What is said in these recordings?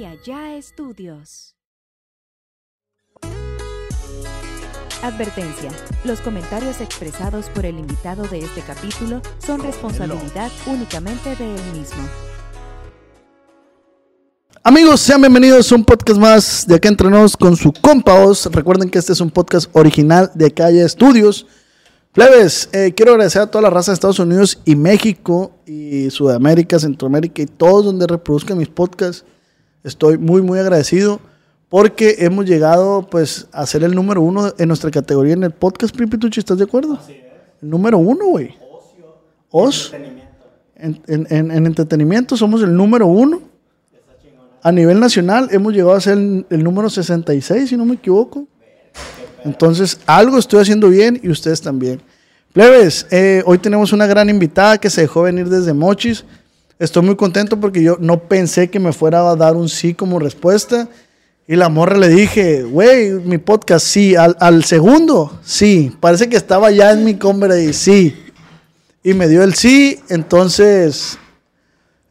y allá estudios. Advertencia. Los comentarios expresados por el invitado de este capítulo son responsabilidad únicamente de él mismo. Amigos, sean bienvenidos a un podcast más de acá entre nos con su compa Oz. Recuerden que este es un podcast original de Calle Estudios. Plebes, eh, quiero agradecer a toda la raza de Estados Unidos y México y Sudamérica, Centroamérica y todos donde reproduzcan mis podcasts. Estoy muy, muy agradecido porque hemos llegado pues a ser el número uno en nuestra categoría en el podcast, Pripituchi, ¿estás de acuerdo? Así es. El número uno, güey. Ocio. En, en, en, en entretenimiento somos el número uno. A nivel nacional hemos llegado a ser el, el número 66, si no me equivoco. Entonces, algo estoy haciendo bien y ustedes también. Plebes, eh, hoy tenemos una gran invitada que se dejó venir desde Mochis. Estoy muy contento porque yo no pensé que me fuera a dar un sí como respuesta. Y la morra le dije, güey, mi podcast sí. Al, al, segundo, sí. Parece que estaba ya en mi compra y sí. Y me dio el sí. Entonces,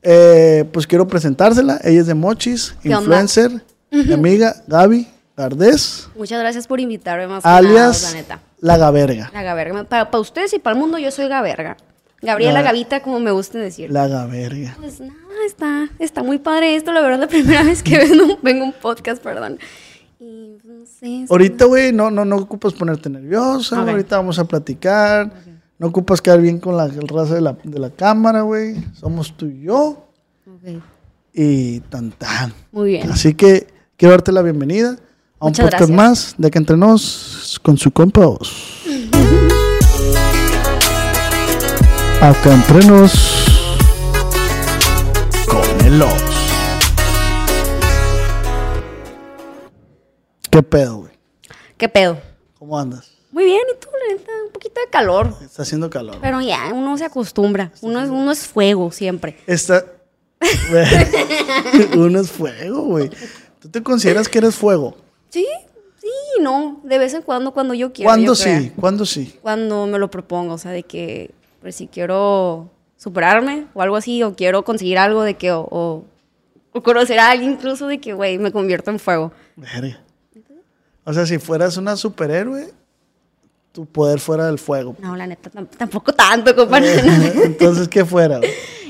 eh, pues quiero presentársela. Ella es de Mochis, influencer, mi amiga Gaby. Gardés. Muchas gracias por invitarme más alias nada, la neta. La Gaverga. La Gaverga. Para, para, ustedes y para el mundo yo soy Gaverga. Gabriela La- Gavita, como me gusta decir. La Gaverga. Pues nada, está, está muy padre esto. La verdad, la primera vez que vengo, vengo a un podcast, perdón. Y pues, no sé. Ahorita, güey, no, no, no ocupas ponerte nerviosa. Ahorita vamos a platicar. No ocupas quedar bien con la el raza de la, de la cámara, güey. Somos tú y yo. Ok, Y tan tan. Muy bien. Así que quiero darte la bienvenida a un Muchas podcast gracias. más de que entre nos con su compa. Acá entre nos con el. ¿Qué pedo, güey? ¿Qué pedo? ¿Cómo andas? Muy bien, ¿y tú? Un poquito de calor. Está haciendo calor. Pero ya, uno se acostumbra. Uno es, uno es fuego siempre. Está. Uno es fuego, güey. ¿Tú te consideras que eres fuego? Sí, sí, no. De vez en cuando, cuando yo quiero. ¿Cuándo yo creo. sí? ¿Cuándo sí? cuando me lo propongo, o sea, de que pues, si quiero superarme o algo así, o quiero conseguir algo de que, o, o- o conocer a alguien incluso de que, güey, me convierto en fuego. Verga. O sea, si fueras una superhéroe, tu poder fuera del fuego. No, la neta, tam- tampoco tanto, compadre. Entonces, ¿qué fuera?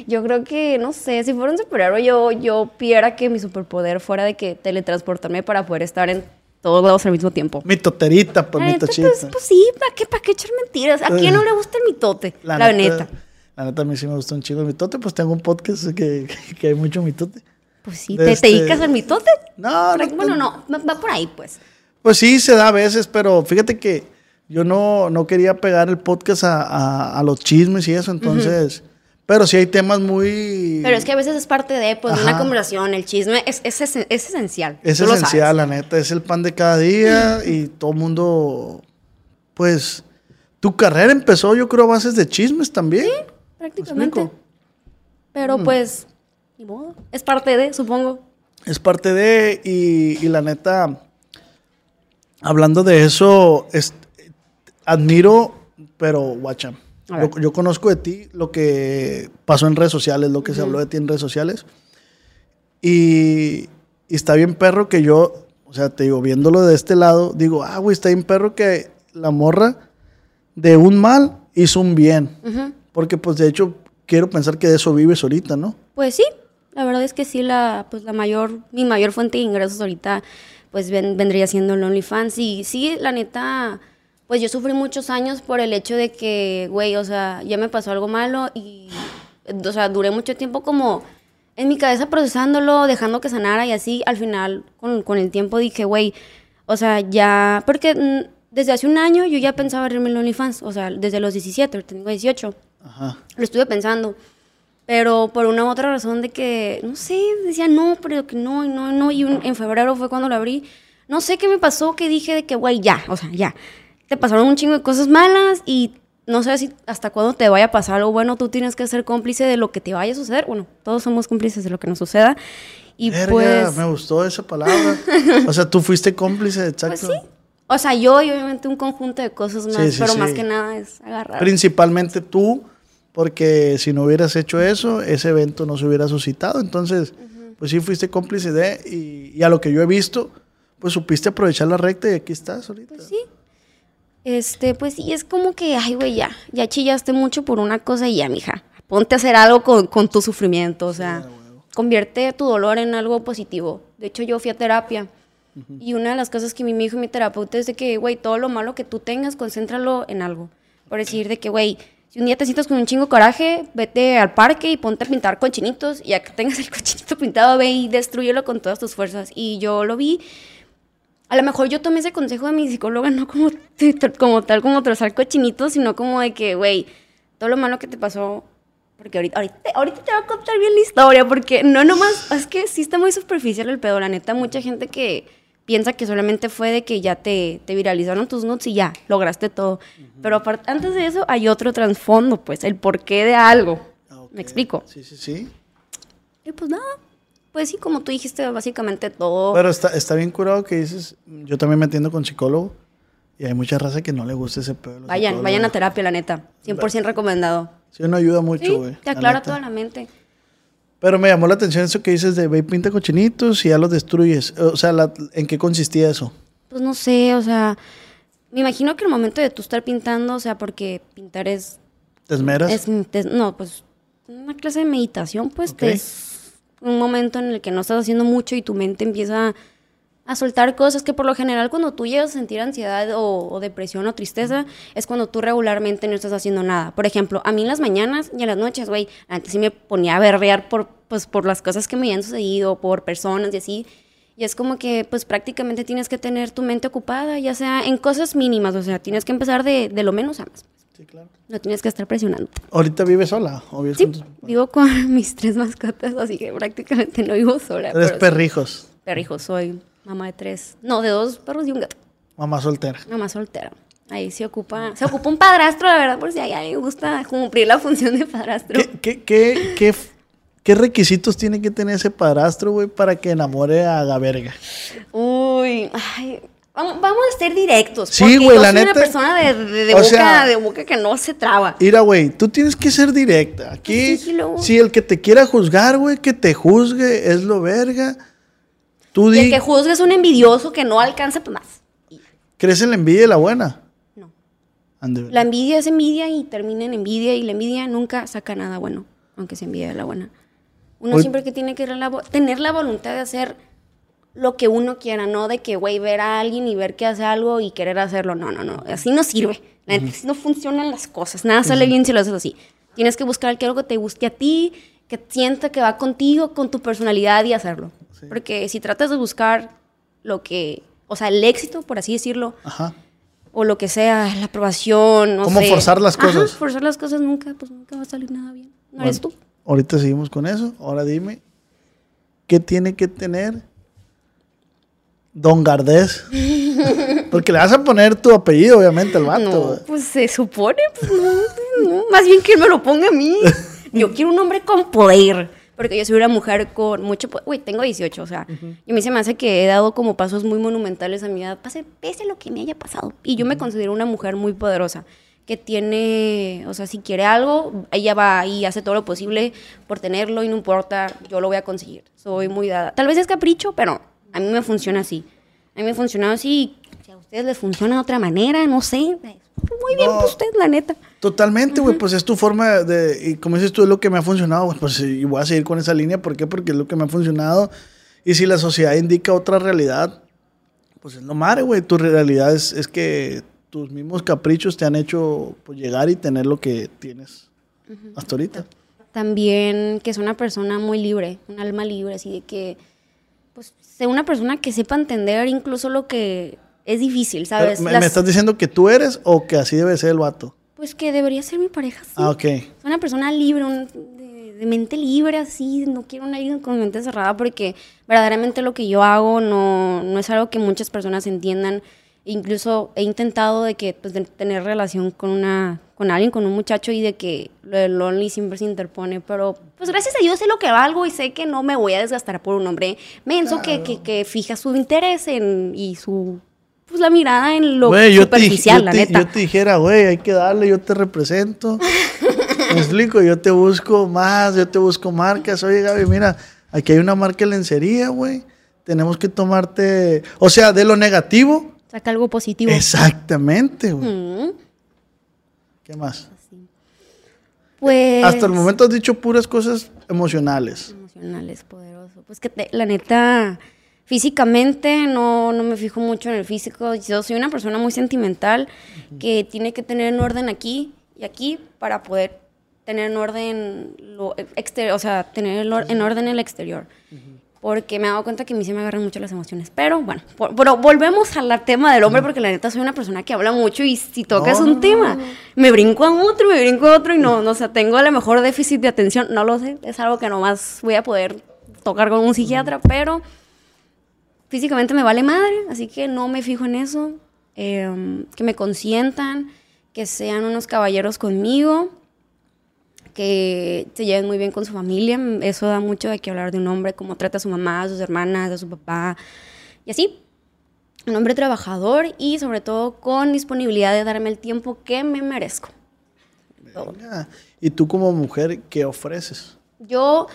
yo creo que, no sé, si fuera un superhéroe, yo, yo pidiera que mi superpoder fuera de que teletransportarme para poder estar en todos lados al mismo tiempo. Mi toterita, pues La mi neta, tochita. pues, pues sí, ¿para qué, ¿para qué echar mentiras? ¿A quién no le gusta el mitote? La, neta. La neta, a mí sí me gusta un chico el mitote, pues tengo un podcast que, que hay mucho mitote. Pues sí, De ¿te, este- te dedicas al mitote? No, no, Bueno, no. va por ahí, pues. Pues sí, se da a veces, pero fíjate que yo no, no quería pegar el podcast a, a- a los chismes y eso, entonces... Pero sí hay temas muy... Pero es que a veces es parte de, pues, Ajá. una conversación. El chisme es, es, esen- es esencial. Es tú esencial, la neta, es el pan de cada día y todo el mundo, pues, tu carrera empezó yo creo a bases de chismes también. Prácticamente. explico? Pero pues, ni modo. Es parte de, supongo. Es parte de, y, y la neta, hablando de eso, es- admiro, pero guacha. Yo, yo conozco de ti lo que pasó en redes sociales, lo que se habló de ti en redes sociales, y, y está bien perro que yo, o sea, te digo, viéndolo de este lado, digo, ah, güey, está bien perro que la morra de un mal hizo un bien, porque pues de hecho quiero pensar que de eso vives ahorita, ¿no? Pues sí, la verdad es que sí, la, pues la mayor, mi mayor fuente de ingresos ahorita, pues ven- vendría siendo el OnlyFans. Y sí, la neta, pues yo sufrí muchos años por el hecho de que, güey, o sea, ya me pasó algo malo y, o sea, duré mucho tiempo como en mi cabeza procesándolo, dejando que sanara y así, al final, con, con el tiempo dije, güey, o sea, ya, porque mm, desde hace un año yo ya pensaba abrirme el OnlyFans, o sea, desde los 17, ahorita tengo 18 Ajá. lo estuve pensando. Pero por una u otra razón de que, no sé, decía no, pero que no, no, no. Y un- en febrero fue cuando lo abrí. No sé qué me pasó, que dije de que, güey, ya, o sea, ya. Te pasaron un chingo de cosas malas y no sé si hasta cuándo te vaya a pasar algo bueno. Tú tienes que ser cómplice de lo que te vaya a suceder. Bueno, todos somos cómplices de lo que nos suceda. Y Verga, pues, me gustó esa palabra. o sea, tú fuiste cómplice, exacto. pues sí. O sea, yo y obviamente un conjunto de cosas más, Sí, sí, pero sí. más que nada es agarrar. Principalmente tú, porque si no hubieras hecho eso, ese evento no se hubiera suscitado. Entonces, pues sí fuiste cómplice de, y, y a lo que yo he visto, pues supiste aprovechar la recta y aquí estás ahorita. Pues sí. Este, pues sí, es como que, ay, güey, ya, ya chillaste mucho por una cosa y ya, mija. Ponte a hacer algo con, con tu sufrimiento, o sea, convierte tu dolor en algo positivo. De hecho, yo fui a terapia y una de las cosas que me dijo mi terapeuta es de que, güey, todo lo malo que tú tengas, concéntralo en algo. Por decir de que, güey, si un día te sientas con un chingo coraje, vete al parque y ponte a pintar cochinitos y ya que tengas el cochinito pintado, ve y destruyelo con todas tus fuerzas. Y yo lo vi a lo mejor yo tomé ese consejo de mi psicóloga, no como, como tal, como trazar cochinitos, sino como de que, güey, todo lo malo que te pasó, porque ahorita, ahorita, ahorita te voy a contar bien la historia, porque no nomás, es que sí está muy superficial el pedo, la neta, mucha gente que piensa que solamente fue de que ya te, te viralizaron tus notes y ya, lograste todo. Pero aparte, antes de eso hay otro trasfondo, pues, el porqué de algo. Ah, ok. ¿Me explico? Sí, sí, sí. Y pues nada, pues sí, como tú dijiste, básicamente todo. Pero está, está bien curado que dices, yo también me atiendo con psicólogo y hay mucha raza que no le gusta ese pedo. Vayan, psicólogos. vayan a terapia, la neta. 100% recomendado. Sí, no ayuda mucho, Sí, güey. te la aclara toda la mente. Pero me llamó la atención eso que dices de ve y pinta cochinitos y ya los destruyes. O sea, la- ¿en qué consistía eso? Pues no sé, o sea, me imagino que el momento de tú estar pintando, o sea, porque pintar es, ¿Te esmeras? es te- no, pues una clase de meditación, pues Ok. te un momento en el que no estás haciendo mucho y tu mente empieza a soltar cosas que por lo general cuando tú llegas a sentir ansiedad o, depresión o tristeza es cuando tú regularmente no estás haciendo nada. Por ejemplo, a mí en las mañanas y en las noches, güey, antes sí me ponía a berrear por, pues, por las cosas que me habían sucedido, por personas y así. Y es como que, pues prácticamente tienes que tener tu mente ocupada, ya sea en cosas mínimas, o sea, tienes que empezar de, de lo menos a más. Sí, claro. No tienes que estar presionando. ¿Ahorita vives sola? ¿O vives Sí, con tus papás? vivo con mis tres mascotas, así que prácticamente no vivo sola. Tres perrijos. Perrijos, soy mamá de tres. No, de dos perros y un gato. Mamá soltera. Mamá soltera. Ahí se ocupa, se ocupa un padrastro, la verdad, por si a alguien le gusta cumplir la función de padrastro. ¿Qué, qué, qué, qué, qué requisitos tiene que tener ese padrastro, güey, para que enamore a la verga? Uy, ay, vamos, vamos a ser directos. Sí, güey, la soy neta- una persona de, de- de o boca, sea- de boca que no se traba. Mira, güey, tú tienes que ser directa. Aquí, Sí, si el que te quiera juzgar, güey, que te juzgue, es lo verga. Tú el que juzga es un envidioso que no alcanza más. ¿crees en la envidia y la buena? No. La envidia es envidia y termina en envidia y la envidia nunca saca nada bueno, aunque se envidia de la buena. Uno Hoy- siempre que tiene que la tener la voluntad de hacer lo que uno quiera, no de que, güey, ver a alguien y ver que hace algo y querer hacerlo. No, no, no. Así no sirve. La neta, así no funcionan las cosas. Nada sale bien si lo haces así. Tienes que buscar que algo te guste a ti, que sienta que va contigo, con tu personalidad y hacerlo. Porque si tratas de buscar lo que, o sea, el éxito, por así decirlo, Ajá. o lo que sea, la aprobación, no ¿Cómo sé. forzar las Ajá, cosas? forzar las cosas nunca, pues nunca va a salir nada bien. No Bueno, eres tú. Ahorita seguimos con eso. Ahora dime, ¿qué tiene que tener Don Gardés? Porque le vas a poner tu apellido, obviamente, al vato. No, pues se supone, pues no, no, más bien que él me lo ponga a mí. Yo quiero un hombre con poder, porque yo soy una mujer con mucho poder. Uy, tengo 18, o sea, y a mí se me hace que he dado como pasos muy monumentales a mi edad, pase, pese a lo que me haya pasado. Y yo me considero una mujer muy poderosa, que tiene, o sea, si quiere algo, ella va y hace todo lo posible por tenerlo y no importa, yo lo voy a conseguir. Soy muy dada. Tal vez es capricho, pero a mí me funciona así. A mí me ha funcionado así. Si a ustedes les funciona de otra manera, no sé. Muy bien, No. pues usted, la neta. Totalmente, güey, pues es tu forma de, y como dices tú, es lo que me ha funcionado, güey, pues y voy a seguir con esa línea, ¿por qué? Porque es lo que me ha funcionado, y si la sociedad indica otra realidad, pues es lo madre, güey, tu realidad es, es que tus mismos caprichos te han hecho pues, llegar y tener lo que tienes hasta ahorita. También que es una persona muy libre, un alma libre, así de que, pues, sea una persona que sepa entender incluso lo que es difícil, ¿sabes? ¿me, Las- me estás diciendo que tú eres o que así debe ser el vato? Pues que debería ser mi pareja, sí. Ah, ok. Es una persona libre, un- de, de mente libre, así. No quiero una alguien con mente cerrada porque verdaderamente lo que yo hago no, no es algo que muchas personas entiendan. Incluso he intentado de que pues, de tener relación con una con alguien, con un muchacho y de que lo de lonely siempre se interpone, pero pues gracias a Dios sé lo que valgo y sé que no me voy a desgastar por un hombre menso que, que, que fija su interés en, y su pues la mirada en lo yo te, superficial, yo la te- neta. yo te dijera, güey, hay que darle, yo te represento. Me explico, yo te busco más, yo te busco marcas. Oye, Gaby, mira, Aquí hay una marca de lencería, güey. Tenemos que tomarte, o sea, de lo negativo. Saca algo positivo. Exactamente, güey. Mm, ¿Qué más? Pues. Hasta el momento has dicho puras cosas emocionales. Emocionales, poderoso. Pues que te- la neta, físicamente no, no me fijo mucho en el físico. Yo soy una persona muy sentimental que tiene que tener en orden aquí y aquí para poder tener en orden lo exterior, o sea, tener en orden el exterior. Porque me he dado cuenta que a mí se me agarran mucho las emociones. Pero bueno, por- pero volvemos al tema del hombre, porque la neta soy una persona que habla mucho y si tocas No, un no, tema, me brinco a otro, me brinco a otro y no, no, o sea, tengo a lo mejor déficit de atención, no lo sé, es algo que nomás voy a poder tocar con un psiquiatra, pero físicamente me vale madre, así que no me fijo en eso, eh, que me consientan, que sean unos caballeros conmigo, que se lleven muy bien con su familia, eso da mucho de qué hablar de un hombre, cómo trata a su mamá, a sus hermanas, a su papá, y así. Un hombre trabajador y sobre todo con disponibilidad de darme el tiempo que me merezco. Venga. Y tú como mujer, ¿qué ofreces? Yo,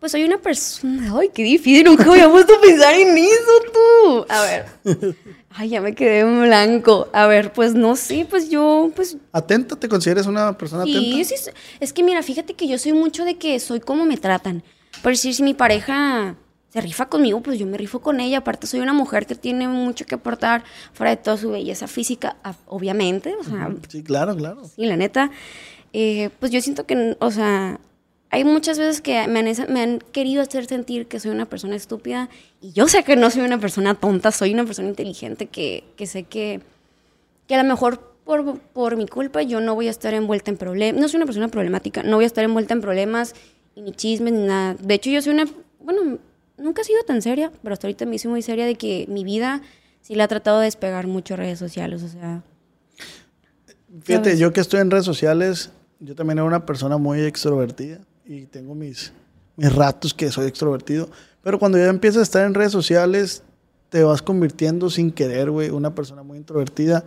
pues soy una persona. Ay, qué difícil, nunca había puesto a pensar en eso tú. A ver. Ay, ya me quedé en blanco. A ver, pues no sé, pues yo, pues. ¿Atenta? ¿Te consideras una persona Sí, atenta? sí, sí. Es que mira, fíjate que yo soy mucho de que soy como me tratan. Por decir, si mi pareja se rifa conmigo, pues yo me rifo con ella. Aparte, soy una mujer que tiene mucho que aportar fuera de toda su belleza física, obviamente. O sea, Sí, claro, claro. Sí, la neta. eh, pues yo siento que, o sea, hay muchas veces que me han, me han querido hacer sentir que soy una persona estúpida y yo sé que no soy una persona tonta, soy una persona inteligente que, que sé que, que a lo mejor por, por mi culpa yo no voy a estar envuelta en problemas, no soy una persona problemática, no voy a estar envuelta en problemas ni chismes ni nada. De hecho yo soy una, bueno, nunca he sido tan seria, pero hasta ahorita me hice muy seria de que mi vida sí la ha tratado de despegar mucho redes sociales, o sea... Fíjate, ¿Sabes? yo que estoy en redes sociales, yo también era una persona muy extrovertida y tengo mis, mis ratos que soy extrovertido. Pero cuando ya empiezas a estar en redes sociales, te vas convirtiendo sin querer, güey, una persona muy introvertida.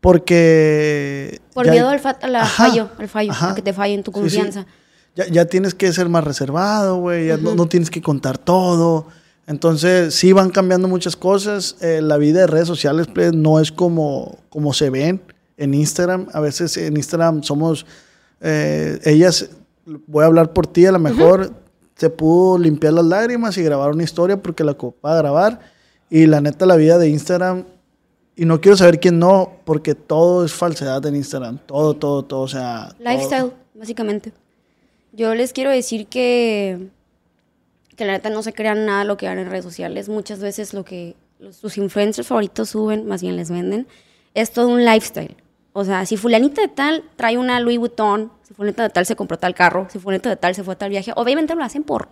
Porque... Por ya- miedo al, fa- al Ajá, fallo, al fallo, ajá. a que te falle en tu Sí, sí. confianza. Ya, ya tienes que ser más reservado, güey. Ya no, no tienes que contar todo. Entonces, sí van cambiando muchas cosas. Eh, la vida de redes sociales pues, no es como, como se ven en Instagram. A veces en Instagram somos... eh, ellas, voy a hablar por ti, a lo mejor se pudo limpiar las lágrimas y grabar una historia porque la ocupaba grabar. Y la neta, la vida de Instagram... Y no quiero saber quién no, porque todo es falsedad en Instagram. Todo, todo, todo. O sea... todo. Lifestyle, básicamente. Yo les quiero decir que, que la neta no se crean nada lo que dan en redes sociales. Muchas veces lo que los- sus influencers favoritos suben, más bien les venden, es todo un lifestyle. O sea, si fulanita de tal trae una Louis Vuitton, si fulanita de tal se compró tal carro, si fulanita de tal se fue a tal viaje, obviamente lo hacen por,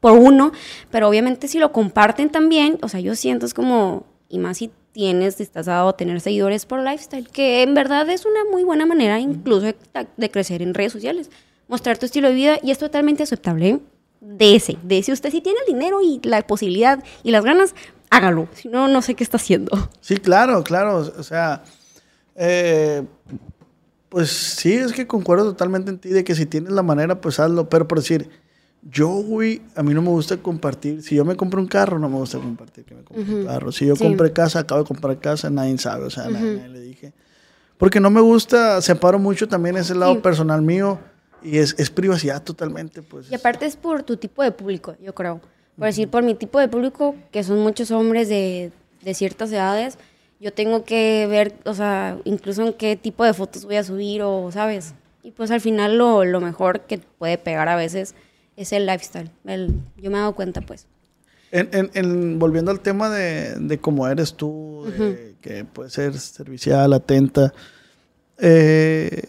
por uno, pero obviamente si lo comparten también, o sea, yo siento es como, y más si tienes, te estás dado a tener seguidores por lifestyle, que en verdad es una muy buena manera incluso de, de crecer en redes sociales, mostrar tu estilo de vida y es totalmente aceptable. ¿eh? De ese, de ese, usted si tiene el dinero y la posibilidad y las ganas, hágalo, si no, no sé qué está haciendo. Sí, claro, claro. O sea, eh, pues sí, es que concuerdo totalmente en ti de que si tienes la manera, pues hazlo. Pero por decir, yo, güey, a mí no me gusta compartir. Si yo me compro un carro, no me gusta compartir que me compré un carro. Si yo Sí. compré casa, acabo de comprar casa, nadie sabe. O sea, nadie, nadie le dije. Porque no me gusta, separo mucho también ese lado Sí. personal mío. Y es, es privacidad totalmente, pues. Y aparte es por tu tipo de público, yo creo. Por decir, por mi tipo de público, que son muchos hombres de, de ciertas edades, yo tengo que ver, o sea, incluso en qué tipo de fotos voy a subir o, ¿sabes? Y pues al final lo, lo mejor que puede pegar a veces es el lifestyle. El, yo me he dado cuenta, pues. En, en- en- volviendo al tema de, de cómo eres tú, de que puedes ser servicial, atenta, eh,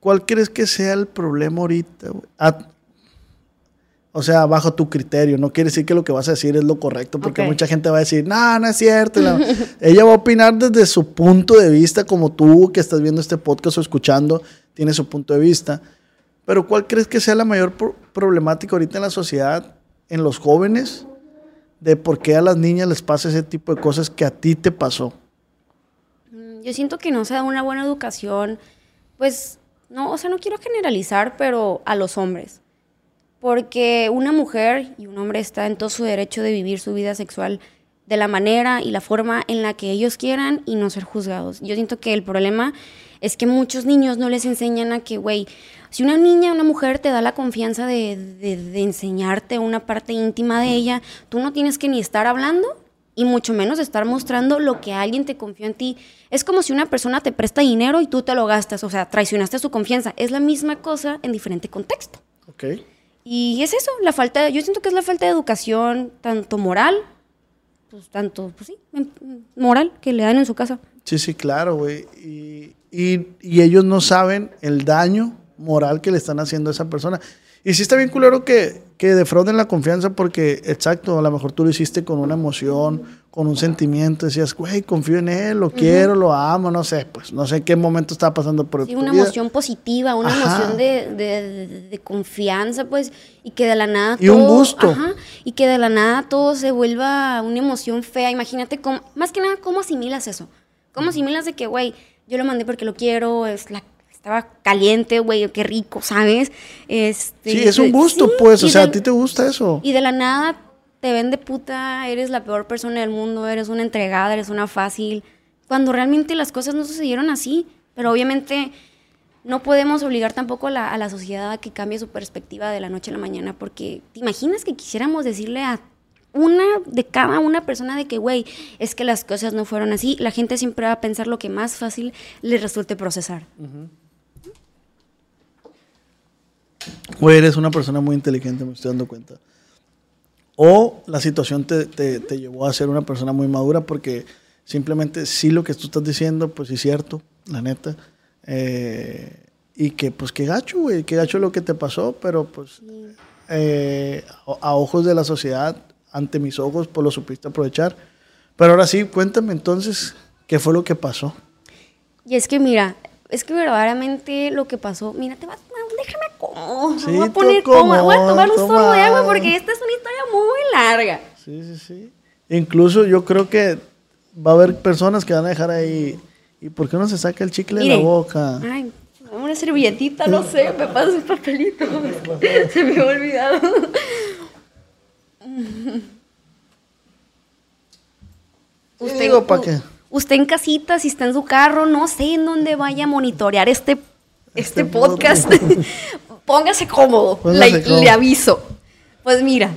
¿cuál crees que sea el problema ahorita? güey? O sea, bajo tu criterio, no quiere decir que lo que vas a decir es lo correcto, porque mucha gente va a decir, no, no es cierto. la- Ella va a opinar desde su punto de vista, como tú que estás viendo este podcast o escuchando, tiene su punto de vista. Pero ¿cuál crees que sea la mayor pro- problemática ahorita en la sociedad, en los jóvenes, de por qué a las niñas les pasa ese tipo de cosas que a ti te pasó? Mm, Yo siento que no se da una buena educación, pues, no, o sea, no quiero generalizar, pero a los hombres. Porque una mujer y un hombre está en todo su derecho de vivir su vida sexual de la manera y la forma en la que ellos quieran y no ser juzgados. Yo siento que el problema es que muchos niños no les enseñan a que, güey, si una niña, una mujer te da la confianza de, de, enseñarte una parte íntima de ella, tú no tienes que ni estar hablando y mucho menos estar mostrando lo que alguien te confió en ti. Es como si una persona te presta dinero y tú te lo gastas, o sea, traicionaste su confianza. Es la misma cosa en diferente contexto. Ok. Y es eso, la falta, yo siento que es la falta de educación, tanto moral, pues tanto, pues sí, moral, que le dan en su casa. Sí, sí, claro, güey. Y, y, y, ellos no saben el daño moral que le están haciendo a esa persona. Y sí está bien culero que, que defrauden la confianza porque, exacto, a lo mejor tú lo hiciste con una emoción, con un sentimiento, decías, güey, confío en él, lo uh -huh. quiero, lo amo, no sé, pues no sé qué momento estaba pasando por sí, una vida. emoción positiva, una ajá. emoción de, de, de, de, confianza, pues, y que de la nada y todo, un gusto. Ajá, y que de la nada todo se vuelva una emoción fea. Imagínate, cómo, más que nada, ¿cómo asimilas eso? ¿Cómo asimilas de que, güey, yo lo mandé porque lo quiero, es la estaba caliente, güey, qué rico, ¿sabes? Este, sí, es un gusto, sí, pues, o sea, de, a ti te gusta eso. Y de la nada te ven de puta, eres la peor persona del mundo, eres una entregada, eres una fácil, cuando realmente las cosas no sucedieron así, pero obviamente no podemos obligar tampoco a la, a la sociedad a que cambie su perspectiva de la noche a la mañana, porque te imaginas que quisiéramos decirle a una de cada una persona de que, güey, es que las cosas no fueron así, la gente siempre va a pensar lo que más fácil le resulte procesar. Uh -huh. Güey, eres una persona muy inteligente, me estoy dando cuenta. O la situación te, te, te, llevó a ser una persona muy madura porque simplemente sí lo que tú estás diciendo, pues sí es cierto, la neta. Eh, y que pues qué gacho, güey, qué gacho lo que te pasó, pero pues eh, a, a, ojos de la sociedad, ante mis ojos, pues lo supiste aprovechar. Pero ahora sí, cuéntame entonces, ¿qué fue lo que pasó? Y es que mira, es que verdaderamente lo que pasó, mira, te vas, cómodo, sí, voy a poner cómodo, voy a tomar un sorbo de agua porque esta es una historia muy larga. Sí, sí, sí. Incluso yo creo que va a haber personas que van a dejar ahí, ¿y por qué no se saca el chicle de la boca? Ay, una servilletita, no sé, me pasa el papelito, se me ha olvidado. Usted, digo, ¿para qué? usted en casita, si está en su carro, no sé en dónde vaya a monitorear este, este, este podcast, póngase cómodo, póngase le, cómodo, le, aviso. Pues mira,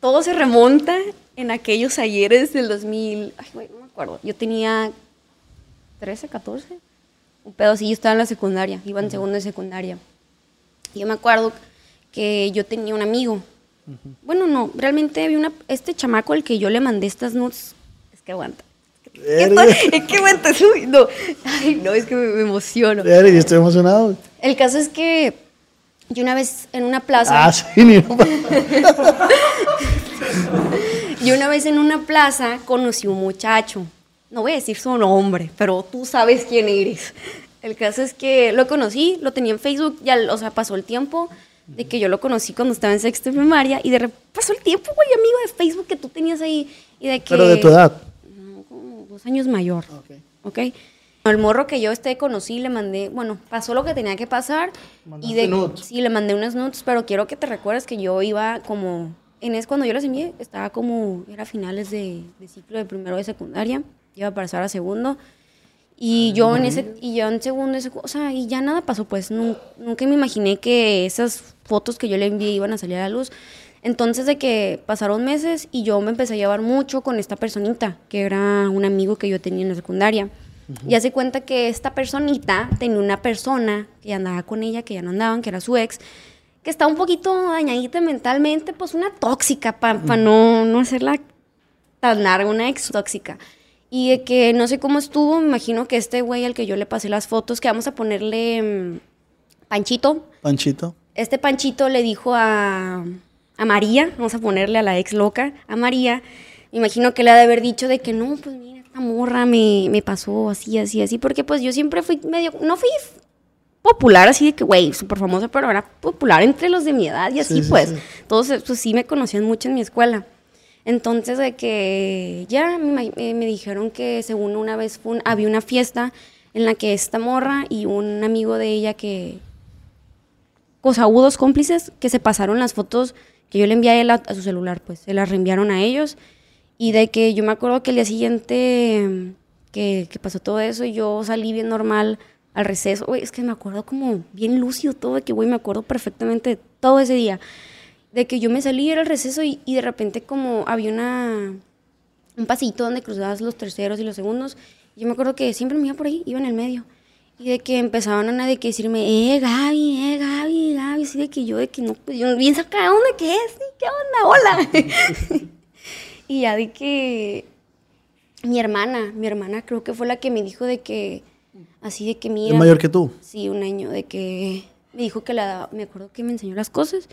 todo se remonta en aquellos ayeres del 2000, ay, güey, no me acuerdo, yo tenía 13, 14, un pedo así, yo estaba en la secundaria, iba en segundo de secundaria. Y yo me acuerdo que yo tenía un amigo, uh -huh. bueno, no, realmente había una, este chamaco al que yo le mandé estas notes, es que aguanta es que aguanta, no, ay, no, es que me, me emociono. yo estoy emocionado. El caso es que yo una vez en una plaza. Ah, sí, ni Yo una vez en una plaza conocí un muchacho. No voy a decir su nombre, pero tú sabes quién eres. El caso es que lo conocí, lo tenía en Facebook, ya, o sea, pasó el tiempo de que yo lo conocí cuando estaba en sexto de primaria y de repente pasó el tiempo, güey, amigo de Facebook que tú tenías ahí y de que... Pero de tu edad dos años mayor. Ok. okay? El morro que yo este conocí, le mandé, bueno, pasó lo que tenía que pasar. Y de, nudes? Sí, le mandé unas notes, pero quiero que te recuerdes que yo iba como, en es cuando yo las envié, estaba como, era finales de, de ciclo de primero de secundaria, iba a pasar a segundo. Y yo en ese, y yo en segundo, ese, o sea, y ya nada pasó, pues, nunca, nunca me imaginé que esas fotos que yo le envié iban a salir a la luz. Entonces de que pasaron meses y yo me empecé a llevar mucho con esta personita, que era un amigo que yo tenía en la secundaria. Uh -huh. Y hace cuenta que esta personita tenía una persona que andaba con ella, que ya no andaban, que era su ex, que estaba un poquito dañadita mentalmente, pues una tóxica, para pa no, no hacerla tan larga, una ex tóxica. Y de que no sé cómo estuvo, me imagino que este güey al que yo le pasé las fotos, que vamos a ponerle um, Panchito. Panchito. Este Panchito le dijo a, a María, vamos a ponerle a la ex loca, a María, me imagino que le ha de haber dicho de que no, pues mira, esta morra me, me pasó así, así, así, porque pues yo siempre fui medio, no fui popular así de que, güey, súper famosa, pero era popular entre los de mi edad y así, sí, pues. Sí, sí. Todos pues, sí me conocían mucho en mi escuela. Entonces, de que ya me, me dijeron que según una vez un, había una fiesta en la que esta morra y un amigo de ella que, cosa, hubo dos cómplices que se pasaron las fotos que yo le envié a él a, a su celular, pues se las reenviaron a ellos. Y de que yo me acuerdo que el día siguiente que, que pasó todo eso, yo salí bien normal al receso. Güey, es que me acuerdo como bien lúcido todo, de que, güey, me acuerdo perfectamente de todo ese día. De que yo me salí, era el receso y, y de repente como había una, un pasito donde cruzabas los terceros y los segundos. Yo me acuerdo que siempre me iba por ahí, iba en el medio. Y de que empezaban a nadie que decirme, eh, Gaby, eh, Gaby, Gaby. Así de que yo, de que no, pues yo bien sacada, ¿dónde qué es? ¿Qué onda? Hola. y ya de que mi hermana, mi hermana creo que fue la que me dijo de que, así de que mira. ¿Es mayor que tú? Sí, un año, de que me dijo que la, me acuerdo que me enseñó las cosas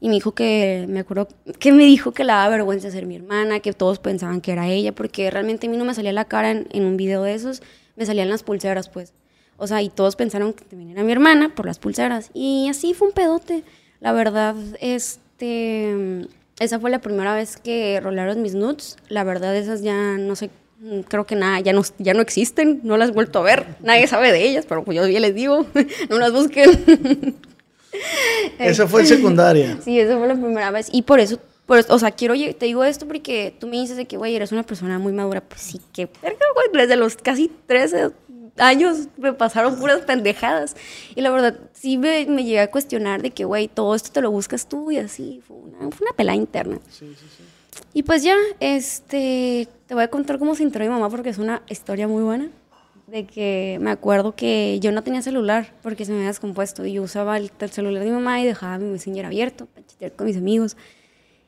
y me dijo que, me acuerdo que me dijo que la daba vergüenza ser mi hermana, que todos pensaban que era ella, porque realmente a mí no me salía la cara en, en un video de esos, me salían las pulseras, pues. O sea, y todos pensaron que también era mi hermana por las pulseras. Y así fue un pedote. La verdad, este, esa fue la primera vez que rolaron mis nudes. La verdad, esas ya no sé, creo que nada, ya no, ya no existen, no las he vuelto a ver. Nadie sabe de ellas, pero pues yo ya les digo, no las busquen. Esa fue en secundaria. Sí, esa fue la primera vez. Y por eso, por, o sea, quiero, te digo esto porque tú me dices de que, güey, eres una persona muy madura. Pues sí, que, desde los casi 13 años me pasaron puras pendejadas. Y la verdad, sí me, me llegué a cuestionar de que, güey, todo esto te lo buscas tú y así. Fue una, fue una pelada interna. Sí, sí, sí. Y pues ya, este, te voy a contar cómo se enteró mi mamá porque es una historia muy buena. De que me acuerdo que yo no tenía celular porque se me había descompuesto y yo usaba el, el celular de mi mamá y dejaba mi messenger abierto para chatear con mis amigos.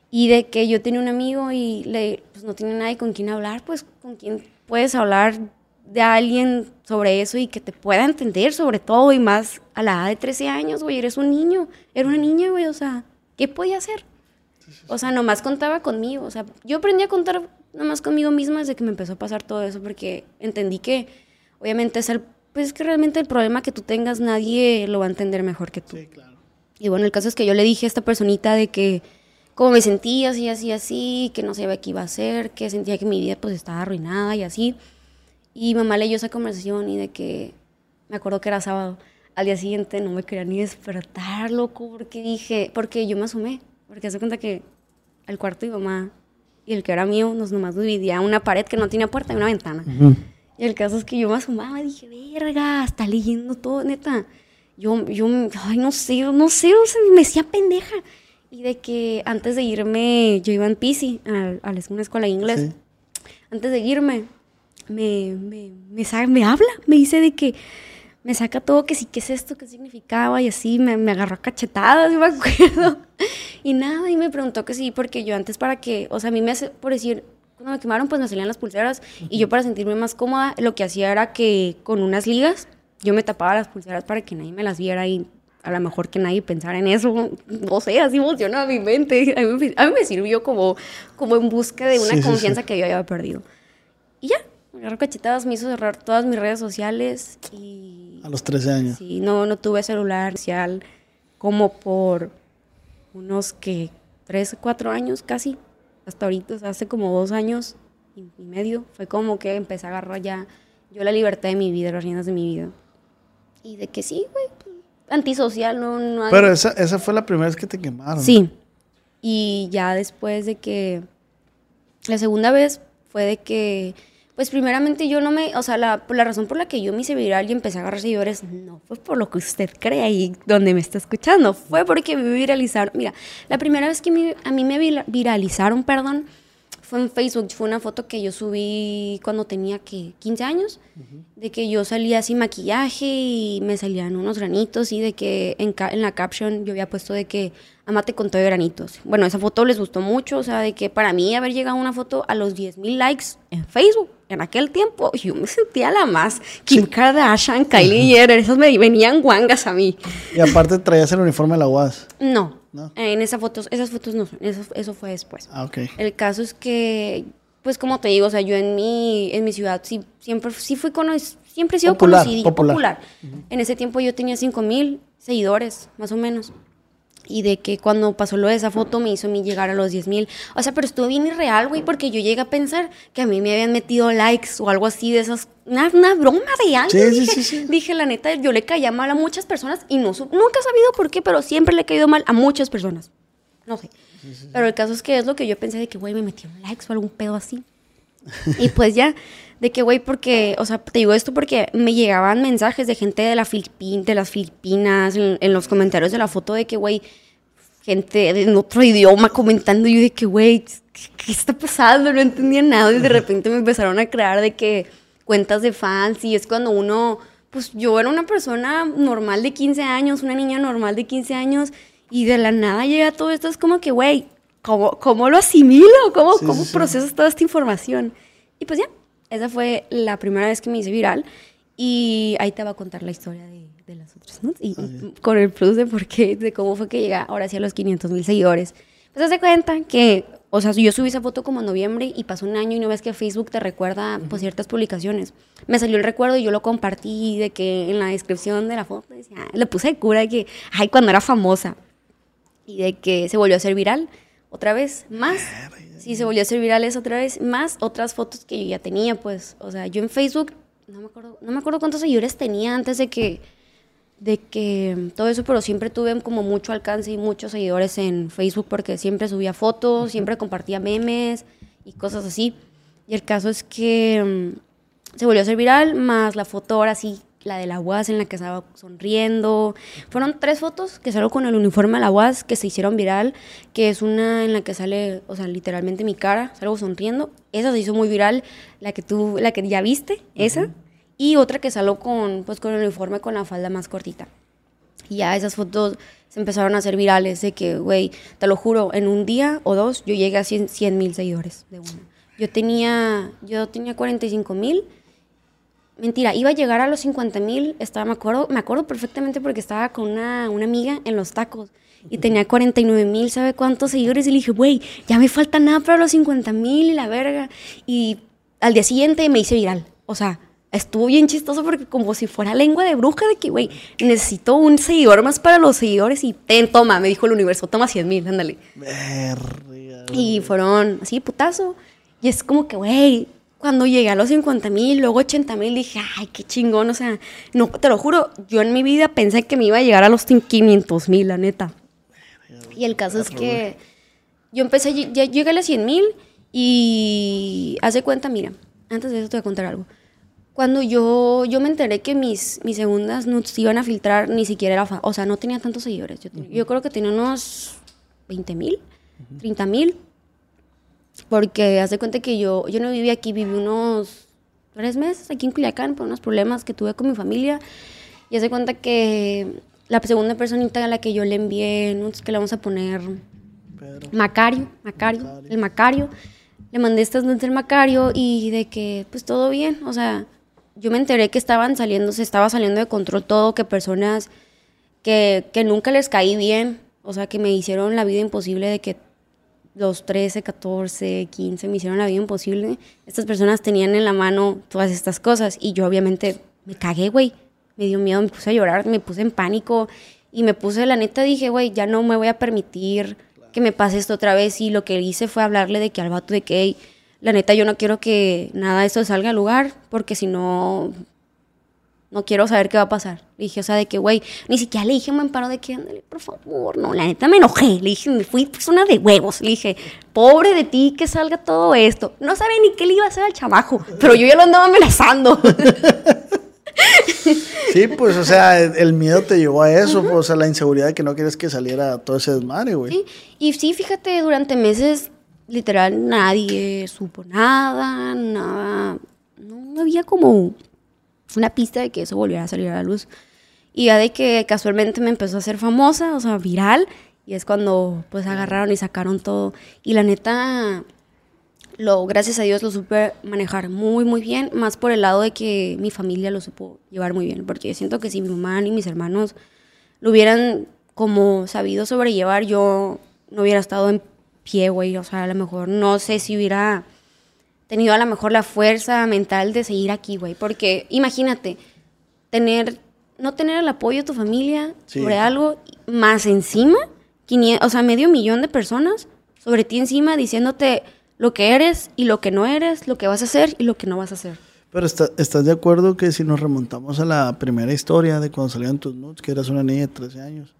Y de que yo tenía un amigo y le, pues no tiene nadie con quien hablar, pues con quien puedes hablar de alguien sobre eso y que te pueda entender sobre todo y más a la edad de 13 años, güey, eres un niño, era una niña, güey, o sea, ¿qué podía hacer? O sea, nomás contaba conmigo, o sea, yo aprendí a contar nomás conmigo misma desde que me empezó a pasar todo eso porque entendí que obviamente es el, pues que realmente el problema que tú tengas nadie lo va a entender mejor que tú. Sí, claro. Y bueno, el caso es que yo le dije a esta personita de que cómo me sentía, así, así, así, que no sabía qué iba a hacer, que sentía que mi vida pues estaba arruinada y así. Y mamá leyó esa conversación y de que, me acuerdo que era sábado, al día siguiente no me quería ni despertar, loco, porque dije, porque yo me asomé, porque hace cuenta que el cuarto de mamá y el que era mío nos nomás dividía una pared que no tenía puerta y una ventana. Y el caso es que yo me asomaba y dije, verga, está leyendo todo, neta. Yo, yo, ay, no sé, no sé, o sea, me decía pendeja. Y de que antes de irme, yo iba en PC a, a una escuela de inglés. Sí. Antes de irme, me, me, me, sa- me habla, me dice de que me saca todo, que sí, qué es esto, qué significaba, y así me, me agarró a cachetadas, me acuerdo. Y nada, y me preguntó que sí, porque yo antes para que, o sea, a mí me hace, por decir, cuando me quemaron, pues me salían las pulseras, y yo para sentirme más cómoda, lo que hacía era que con unas ligas, yo me tapaba las pulseras para que nadie me las viera y a lo mejor que nadie pensara en eso, no sé, así funcionaba mi mente. A mí, me- a mí me sirvió como, como en busca de una Sí, sí, sí. confianza que yo había perdido. Y ya, me agarró cachetadas, me hizo cerrar todas mis redes sociales y A los 13 años. sí, no, no tuve celular social como por unos que tres, cuatro años casi, hasta ahorita, o sea, hace como dos años y, y medio, fue como que empecé a agarrar ya yo la libertad de mi vida, las riendas de mi vida. Y de que sí, güey, pues, antisocial, no, no hay- Pero esa, esa fue la primera vez que te quemaron. Sí. Y ya después de que. La segunda vez fue de que. Pues primeramente yo no me. O sea, la, la razón por la que yo me hice viral y empecé a agarrar seguidores no fue por lo que usted cree ahí donde me está escuchando. Fue porque me viralizaron. Mira, la primera vez que me- a mí me vira- viralizaron, perdón, fue en Facebook. Fue una foto que yo subí cuando tenía que 15 años. De que yo salía sin maquillaje y me salían unos granitos y de que en, en la caption yo había puesto de que amate con todo de granitos. Bueno, esa foto les gustó mucho, o sea, de que para mí haber llegado una foto a los 10 mil likes en Facebook en aquel tiempo, yo me sentía la más. Kim Kardashian, Kylie Jenner, esas me venían guangas a mí. Y aparte traías el uniforme de la UAS. No, ¿No? en esas fotos, esas fotos no eso, eso fue después. Ah, ok. El caso es que, pues como te digo, o sea, yo en mi, en mi ciudad sí, siempre sí fui cono siempre he sido Popular, conocida, popular. popular. En ese tiempo yo tenía 5 mil seguidores, más o menos. Y de que cuando pasó lo de esa foto me hizo a mí llegar a los 10 mil. O sea, pero estuvo bien irreal, güey, porque yo llegué a pensar que a mí me habían metido likes o algo así de esas. Una, una broma de algo. Sí, dije, sí, sí. dije, la neta, yo le caía mal a muchas personas y no nunca he sabido por qué, pero siempre le he caído mal a muchas personas. No sé. Pero el caso es que es lo que yo pensé de que, güey, me metieron likes o algún pedo así. Y pues ya, de que, güey, porque, o sea, te digo esto porque me llegaban mensajes de gente de, la Filipin, de las Filipinas en, en los comentarios de la foto de que, güey, gente en otro idioma comentando. Yo de que, güey, ¿qué, qué está pasando? No entendía nada. Y de repente me empezaron a crear de que cuentas de fans. Y es cuando uno, pues yo era una persona normal de 15 años, una niña normal de 15 años. Y de la nada llega todo esto. Es como que, güey, ¿cómo, ¿cómo lo asimilo? ¿Cómo, Sí, cómo sí. procesas toda esta información? Y pues ya, esa fue la primera vez que me hice viral. Y ahí te va a contar la historia de, de las otras, ¿no? Y con el plus de por qué, de cómo fue que llegué ahora sí a los 500 mil seguidores. Pues haz de cuenta que, o sea, yo subí esa foto como en noviembre y pasó un año y no ves que Facebook te recuerda pues ciertas publicaciones. Me salió el recuerdo y yo lo compartí de que en la descripción de la foto decía, ah, le puse de cura de que, ay, cuando era famosa y de que se volvió a hacer viral otra vez más. Sí, se volvió a hacer viral eso otra vez más otras fotos que yo ya tenía, pues, o sea, yo en Facebook no me acuerdo, no me acuerdo cuántos seguidores tenía antes de que de que todo eso, pero siempre tuve como mucho alcance y muchos seguidores en Facebook porque siempre subía fotos, siempre compartía memes y cosas así. Y el caso es que mm, se volvió a hacer viral, más la foto ahora sí, la de la UAS en la que estaba sonriendo. Fueron tres fotos que salgo con el uniforme de la UAS que se hicieron viral, que es una en la que sale, o sea, literalmente mi cara, salgo sonriendo. Esa se hizo muy viral, la que tú, la que ya viste, esa. Y otra que salgo con, pues, con el uniforme con la falda más cortita. Y ya esas fotos se empezaron a hacer virales de que, güey, te lo juro, en un día o dos yo llegué a 100 mil seguidores de una. Yo tenía, yo tenía 45 mil. Mentira, iba a llegar a los 50 mil. Estaba, me acuerdo, me acuerdo perfectamente porque estaba con una, una amiga en los tacos y tenía 49 mil, ¿sabe cuántos seguidores? Y le dije, güey, ya me falta nada para los 50 mil y la verga. Y al día siguiente me hice viral. O sea, estuvo bien chistoso porque como si fuera lengua de bruja de que, güey, necesito un seguidor más para los seguidores y ten, toma, me dijo el universo, toma 100 mil, ándale. Verga. Y fueron así, putazo. Y es como que, güey, cuando llegué a los 50 mil, luego 80 mil, dije, ay, qué chingón. O sea, no, te lo juro, yo en mi vida pensé que me iba a llegar a los 500 mil, la neta. Y el caso es que yo empecé, ya llegué a los 100 mil y hace cuenta, mira, antes de eso te voy a contar algo. Cuando yo, yo me enteré que mis, mis segundas nudes iban a filtrar, ni siquiera era, fa- o sea, no tenía tantos seguidores. Yo creo que tenía unos 20 mil, 30 mil. Porque hace cuenta que yo, yo no viví aquí, viví unos tres meses aquí en Culiacán por unos problemas que tuve con mi familia. Y hace cuenta que la segunda personita a la que yo le envié, nudes, que le vamos a poner Pedro. Macario, Macario, el Macario. Le mandé estas notas del Macario y de que, pues todo bien. O sea, yo me enteré que estaban saliendo, se estaba saliendo de control todo, que personas que, que nunca les caí bien, o sea, que me hicieron la vida imposible de que los 13, 14, 15 me hicieron la vida imposible. Estas personas tenían en la mano todas estas cosas y yo obviamente me cagué, güey. Me dio miedo, me puse a llorar, me puse en pánico y me puse, la neta, dije, güey, ya no me voy a permitir que me pase esto otra vez. Y lo que hice fue hablarle de que al vato de que, "Ey, la neta, yo no quiero que nada de esto salga al lugar porque si no, no quiero saber qué va a pasar. Le dije, o sea, de que, güey, ni siquiera le dije, me amparo de que, ándale, por favor, no, la neta me enojé. Le dije, me fui persona de huevos. Le dije, pobre de ti que salga todo esto. No sabe ni qué le iba a hacer al chamaco, pero yo ya lo andaba amenazando. Sí, pues, o sea, el, miedo te llevó a eso, pues, o sea, la inseguridad de que no quieres que saliera todo ese desmadre, güey. Sí, Y sí, fíjate, durante meses, literal, nadie supo nada, nada. No había como una pista de que eso volviera a salir a la luz. Y ya de que casualmente me empezó a hacer famosa, o sea, viral, y es cuando pues agarraron y sacaron todo. Y la neta, lo, gracias a Dios lo supe manejar muy, muy bien, más por el lado de que mi familia lo supo llevar muy bien, porque siento que si mi mamá ni mis hermanos lo hubieran como sabido sobrellevar, yo no hubiera estado en pie, güey, o sea, a lo mejor no sé si hubiera tenido a lo mejor la fuerza mental de seguir aquí, güey, porque imagínate, tener, no tener el apoyo de tu familia Sí. sobre algo, más encima 500, o sea, medio millón de personas sobre ti encima diciéndote lo que eres y lo que no eres, lo que vas a hacer y lo que no vas a hacer. Pero está- ¿estás de acuerdo que si nos remontamos a la primera historia de cuando salían tus nudes, que eras una niña de 13 años,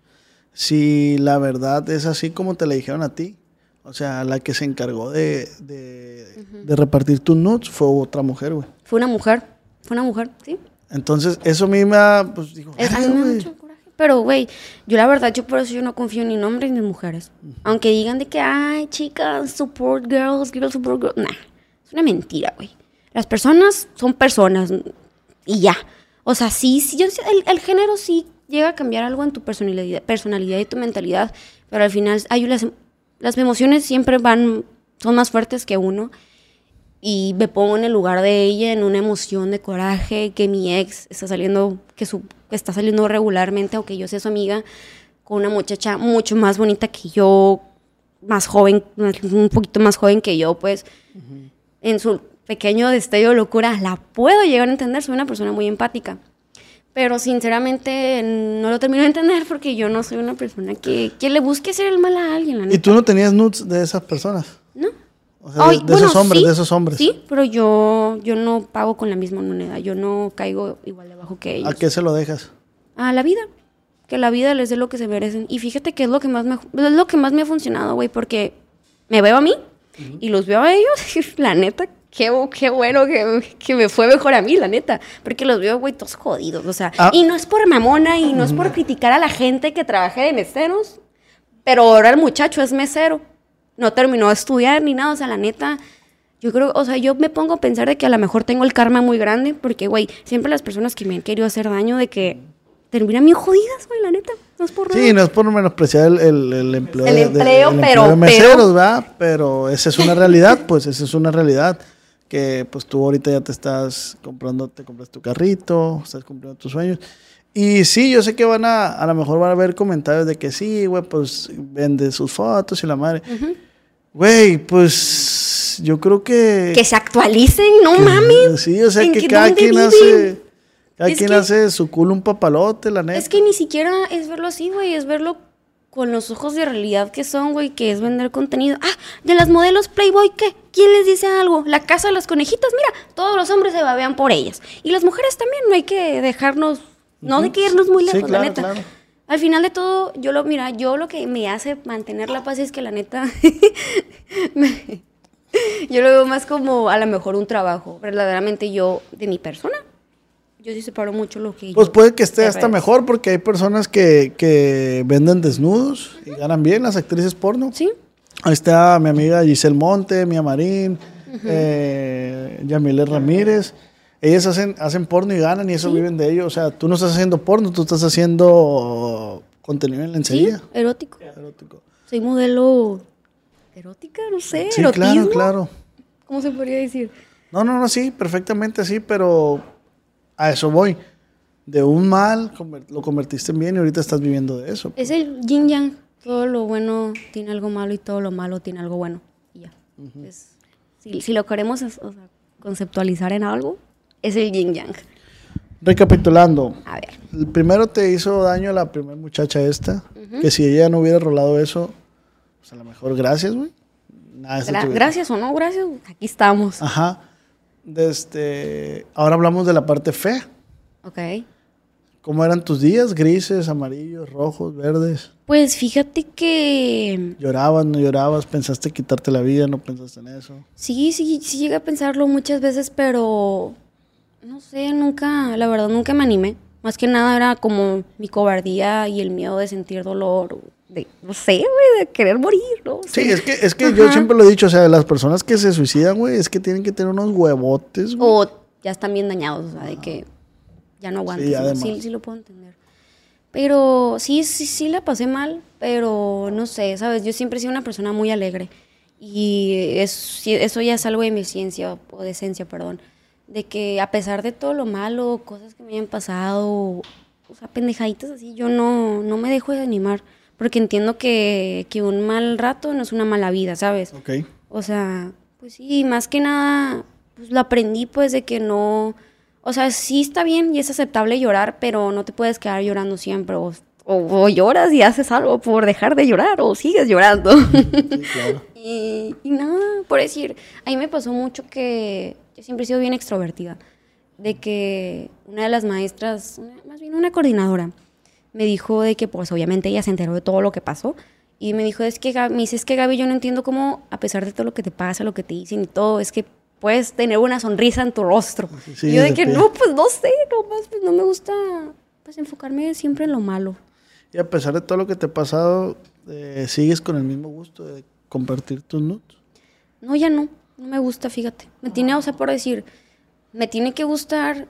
si la verdad es así como te la dijeron a ti, o sea, la que se encargó de, de, de repartir tus nudes fue otra mujer, güey. Fue una mujer, fue una mujer, ¿sí? Entonces, eso a mí me da, pues, digo, Es- a mí "Verga, me da güey". mucho coraje. Pero, güey, yo la verdad, yo por eso yo no confío ni en hombres ni en mujeres. Aunque digan de que, ay, chicas, support girls, girls support girls. Nah, es una mentira, güey. Las personas son personas y ya. O sea, sí, sí, yo el, el género sí llega a cambiar algo en tu personalidad, personalidad y tu mentalidad, pero al final hay las, emociones siempre van, son más fuertes que uno. Y me pongo en el lugar de ella en una emoción de coraje que mi ex está saliendo que su está saliendo regularmente aunque yo sea su amiga con una muchacha mucho más bonita que yo más joven un poquito más joven que yo pues. En su pequeño destello de locura la puedo llegar a entender soy una persona muy empática pero sinceramente no lo termino de entender porque yo no soy una persona que, que le busque hacer el mal a alguien la ¿Y neta. tú no tenías nudes de esas personas? ¿no? O sea, de, Ay, de esos bueno, hombres, sí, de esos hombres. Sí, pero yo, yo no pago con la misma moneda. Yo no caigo igual de bajo que ellos. ¿A qué se lo dejas? A la vida. Que la vida les dé lo que se merecen. Y fíjate que es lo que más me, es lo que más me ha funcionado, güey, porque me veo a mí y los veo a ellos. y la neta, qué, qué bueno que, que me fue mejor a mí, la neta. Porque los veo, güey, todos jodidos. O sea, Ah. y no es por mamona y no es por criticar a la gente que trabaja de meseros. Pero ahora el muchacho es mesero. No terminó de estudiar ni nada. O sea, la neta, yo creo, o sea, yo me pongo a pensar de que a lo mejor tengo el karma muy grande. Porque, güey, siempre las personas que me han querido hacer daño de que terminan bien jodidas, güey, la neta. No es por nada. Sí, no es por menospreciar el, el, el empleo El de, de- empleo, el pero- de meseros, pero- ¿verdad? Pero esa es una realidad, pues esa es una realidad. Que pues tú ahorita ya te estás comprando, te compras tu carrito, estás cumpliendo tus sueños. Y sí, yo sé que van a, a lo mejor van a haber comentarios de que sí, güey, pues vende sus fotos y la madre. Güey, pues yo creo que... Que se actualicen, no mames. Sí, o sea ¿En que cada quien viven? hace... Cada Es quien que- hace su culo un papalote, la neta. Es que ni siquiera es verlo así, güey, es verlo con los ojos de realidad que son, güey, que es vender contenido. Ah, de las modelos Playboy, ¿qué? ¿Quién les dice algo? La casa de las conejitas, mira, todos los hombres se babean por ellas. Y las mujeres también, no hay que dejarnos, no hay que irnos muy Sí, lejos, claro, la neta. claro. Al final de todo, yo lo, mira, yo lo que me hace mantener la paz es que la neta, me- yo lo veo más como a lo mejor un trabajo. Verdaderamente yo, de mi persona, yo sí separo mucho lo que Pues puede que esté hasta redes. mejor porque hay personas que, que venden desnudos y ganan bien, las actrices porno. Sí, Ahí está mi amiga Giselle Monte, Mia Marín, eh, Yamile Ramírez. Ellas hacen, hacen porno y ganan y eso viven de ello. O sea, tú no estás haciendo porno, tú estás haciendo contenido en sí, lencería. erótico. Erótico. Soy modelo erótica, no sé, Sí, erotismo. claro, claro. ¿Cómo se podría decir? No, no, no, sí, perfectamente sí, pero a eso voy. De un mal lo convertiste en bien y ahorita estás viviendo de eso. Es el yin yang. Todo lo bueno tiene algo malo y todo lo malo tiene algo bueno. Y ya. Es- si, si lo queremos es- o sea, conceptualizar en algo, es el yin yang. Recapitulando, A ver. el primero te hizo daño la primera muchacha esta, que si ella no hubiera rolado eso, pues a lo mejor gracias, güey. Gra- gracias o no, gracias. Aquí estamos. Ajá. Este, ahora hablamos de la parte fea. Ok. ¿Cómo eran tus días? Grises, amarillos, rojos, verdes. Pues fíjate que ¿Llorabas, no llorabas? ¿Pensaste quitarte la vida? ¿No pensaste en eso? Sí, sí, sí llegué a pensarlo muchas veces, pero no sé, nunca, la verdad, nunca me animé. Más que nada era como mi cobardía y el miedo de sentir dolor, de, no sé, güey, de querer morir, ¿no? Sí, es que, es que yo siempre lo he dicho, o sea, las personas que se suicidan, güey, es que tienen que tener unos huevotes, güey. O ya están bien dañados, o sea, de que ya no aguantas. Sí, ¿no? Sí, sí lo puedo entender. Pero sí, sí, sí la pasé mal, pero no sé, ¿sabes? Yo siempre he sido una persona muy alegre. Y es, eso ya es algo de mi ciencia, o de esencia, perdón. De que a pesar de todo lo malo, cosas que me hayan pasado, o sea, pendejaditas así, yo no, no me dejo de animar. Porque entiendo que, que un mal rato no es una mala vida, ¿sabes? Ok. O sea, pues sí, más que nada, pues lo aprendí pues de que no, o sea, sí está bien y es aceptable llorar, pero no te puedes quedar llorando siempre o, o o, lloras y haces algo por dejar de llorar o sigues llorando. y, y nada, por decir, a mí me pasó mucho que yo siempre he sido bien extrovertida, de que una de las maestras, más bien una coordinadora, me dijo de que pues obviamente ella se enteró de todo lo que pasó y me dijo, es que me dice, es que Gaby, yo no entiendo cómo, a pesar de todo lo que te pasa, lo que te dicen y todo, es que puedes tener una sonrisa en tu rostro. y yo de que no, pues no sé, nomás pues no me gusta pues enfocarme siempre en lo malo. Y a pesar de todo lo que te ha pasado, eh, ¿sigues con el mismo gusto de compartir tus nudes? No, ya no. No me gusta, fíjate. Me tiene, o sea, por decir, me tiene que gustar.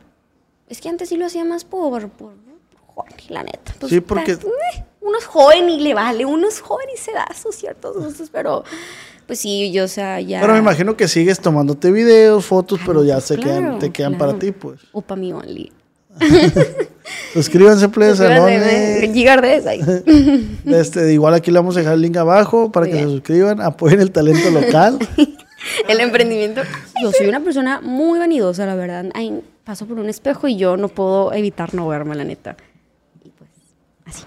Es que antes sí lo hacía más por, por, por la neta. Pues, sí, porque. Eh, uno es joven y le vale, uno es joven y se da sus ciertos gustos, pero pues sí, yo, o sea, ya. Pero me imagino que sigues tomándote videos, fotos, pero ya se quedan, te quedan para ti, pues. O para mi only. Suscríbanse, please. Este, igual aquí le vamos a dejar el link abajo para que se suscriban, apoyen el talento local. el emprendimiento. Yo soy una persona muy vanidosa, la verdad. Ay, paso por un espejo y yo no puedo evitar no verme, la neta. Y pues, así.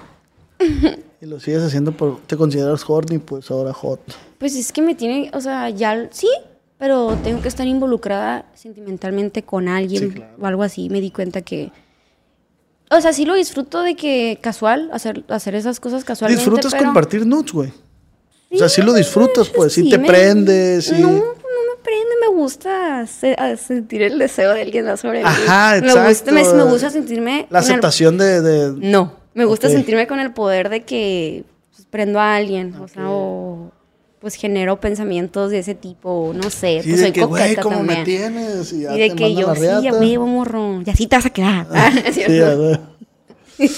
y lo sigues haciendo por. ¿Te consideras hot y pues ahora hot? Pues es que me tiene. O sea, ya. Sí, pero tengo que estar involucrada sentimentalmente con alguien o algo así. Me di cuenta que... O sea, sí lo disfruto de que casual, hacer, hacer esas cosas casualmente. Disfrutas compartir nudes, güey. o sea, sí lo disfrutas, pues, sí, te prendes. No, no me prende, me gusta sentir el deseo de alguien más sobre mí. Ajá, exacto. Me gusta, me, gusta sentirme... La aceptación de, No, me gusta sentirme con el poder de que pues, prendo a alguien, o sea, o pues genero pensamientos de ese tipo, no sé, pues soy de coqueta ¿cómo me tienes? Y, de que yo, sí, ya vivo, morro, ya sí te vas a quedar. Ah, sí,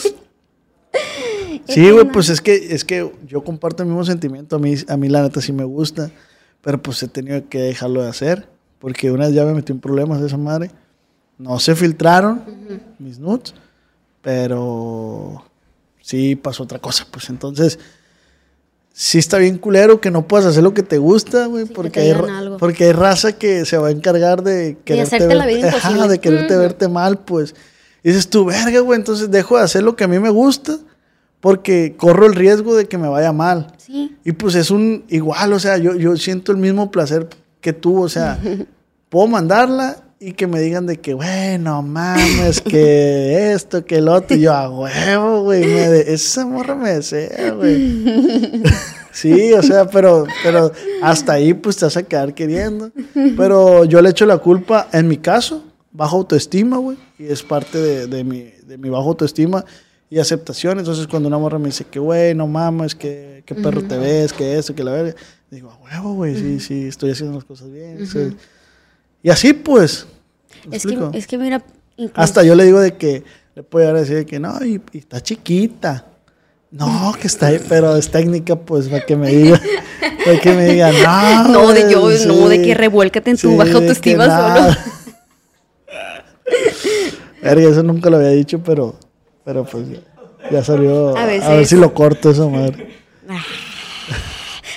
sí, güey, pues es que, es que yo comparto el mismo sentimiento, a mí, a mí la neta sí me gusta, pero pues he tenido que dejarlo de hacer, porque una vez ya me metí en problemas de esa madre, no se filtraron mis nudes, pero sí pasó otra cosa, pues entonces sí está bien culero que no puedas hacer lo que te gusta, güey, porque, hay, porque hay raza que se va a encargar de quererte, de la vida ajá, de quererte verte mal, pues. Y dices tú, verga, güey, entonces dejo de hacer lo que a mí me gusta porque corro el riesgo de que me vaya mal. Sí. Y pues es un igual, o sea, yo, yo siento el mismo placer que tú, o sea, puedo mandarla y que me digan de que, bueno, mames, que esto, que el otro. Y yo, a huevo, güey. Esa morra me desea, güey. sí, o sea, pero, pero hasta ahí pues te vas a quedar queriendo. Pero yo le echo la culpa, en mi caso, bajo autoestima, güey. Y es parte de, de, mi, de mi bajo autoestima y aceptación. Entonces, cuando una morra me dice que, güey, no mames, que, que perro te ves, que eso, que la verga. Digo, a huevo, güey, sí, sí, estoy haciendo las cosas bien. Y así pues. Es que, es que, mira. Hasta yo le digo de que le puedo decir que no, y, está chiquita. No, que está ahí, pero es técnica, pues, para que me diga, para que me diga, no. No, de yo, no, de que revuélcate en tu baja autoestima solo. Verga, eso nunca lo había dicho, pero, pero pues ya, salió. A, ver si lo corto eso, madre. Ah.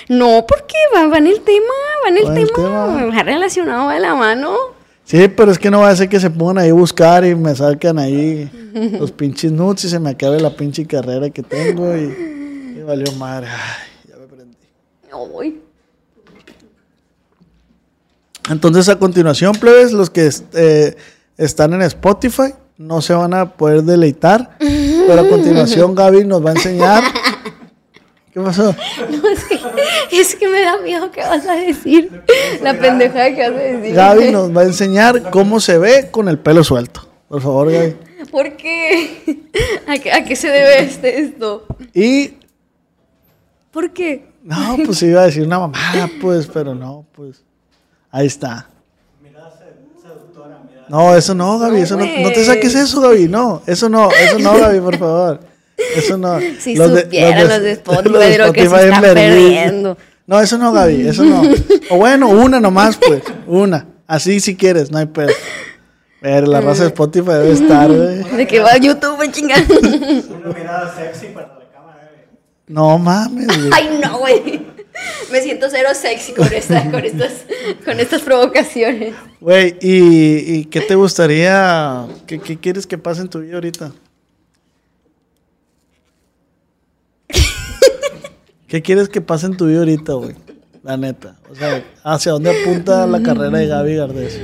No, porque va, va en el tema, va en el tema, relacionado a la mano. Sí, pero es que no va a ser que se pongan ahí a buscar y me salgan ahí los pinches nuts y se me acabe la pinche carrera que tengo y, valió madre. Ay, ya me prendí. No voy. Entonces, a continuación, plebes, los que eh, están en Spotify no se van a poder deleitar, pero a continuación Gaby nos va a enseñar ¿Qué pasó? No, es que, me da miedo que vas a decir. La pendejada que vas a decir. Gaby nos va a enseñar cómo se ve con el pelo suelto. Por favor, Gaby. ¿Por qué? ¿A qué, se debe este, esto? Y. ¿Por qué? No, pues iba a decir una mamada, pues, pero no, pues. Ahí está. No, eso no, Gaby, eso no, no te saques eso, Gaby, no, eso no, eso no, Gaby, por favor. Eso no. Si los supieran los de, Spotify, lo que se está perdiendo. No, eso no, Gaby, eso no. O bueno, una nomás, pues. Una. Así si quieres, no hay pedo. Ver, la raza de Spotify debe estar, güey. De que va a YouTube, güey, chingada. Una mirada sexy para la cámara, güey. No mames, güey. Ay, no, güey. Me siento cero sexy con, esta, con, estas, con estas provocaciones. Güey, ¿y, ¿y qué te gustaría? ¿Qué, ¿Qué quieres que pase en tu vida ahorita? ¿Qué quieres que pase en tu vida ahorita, güey? La neta. O sea, ¿hacia dónde apunta la carrera de Gaby Gardés?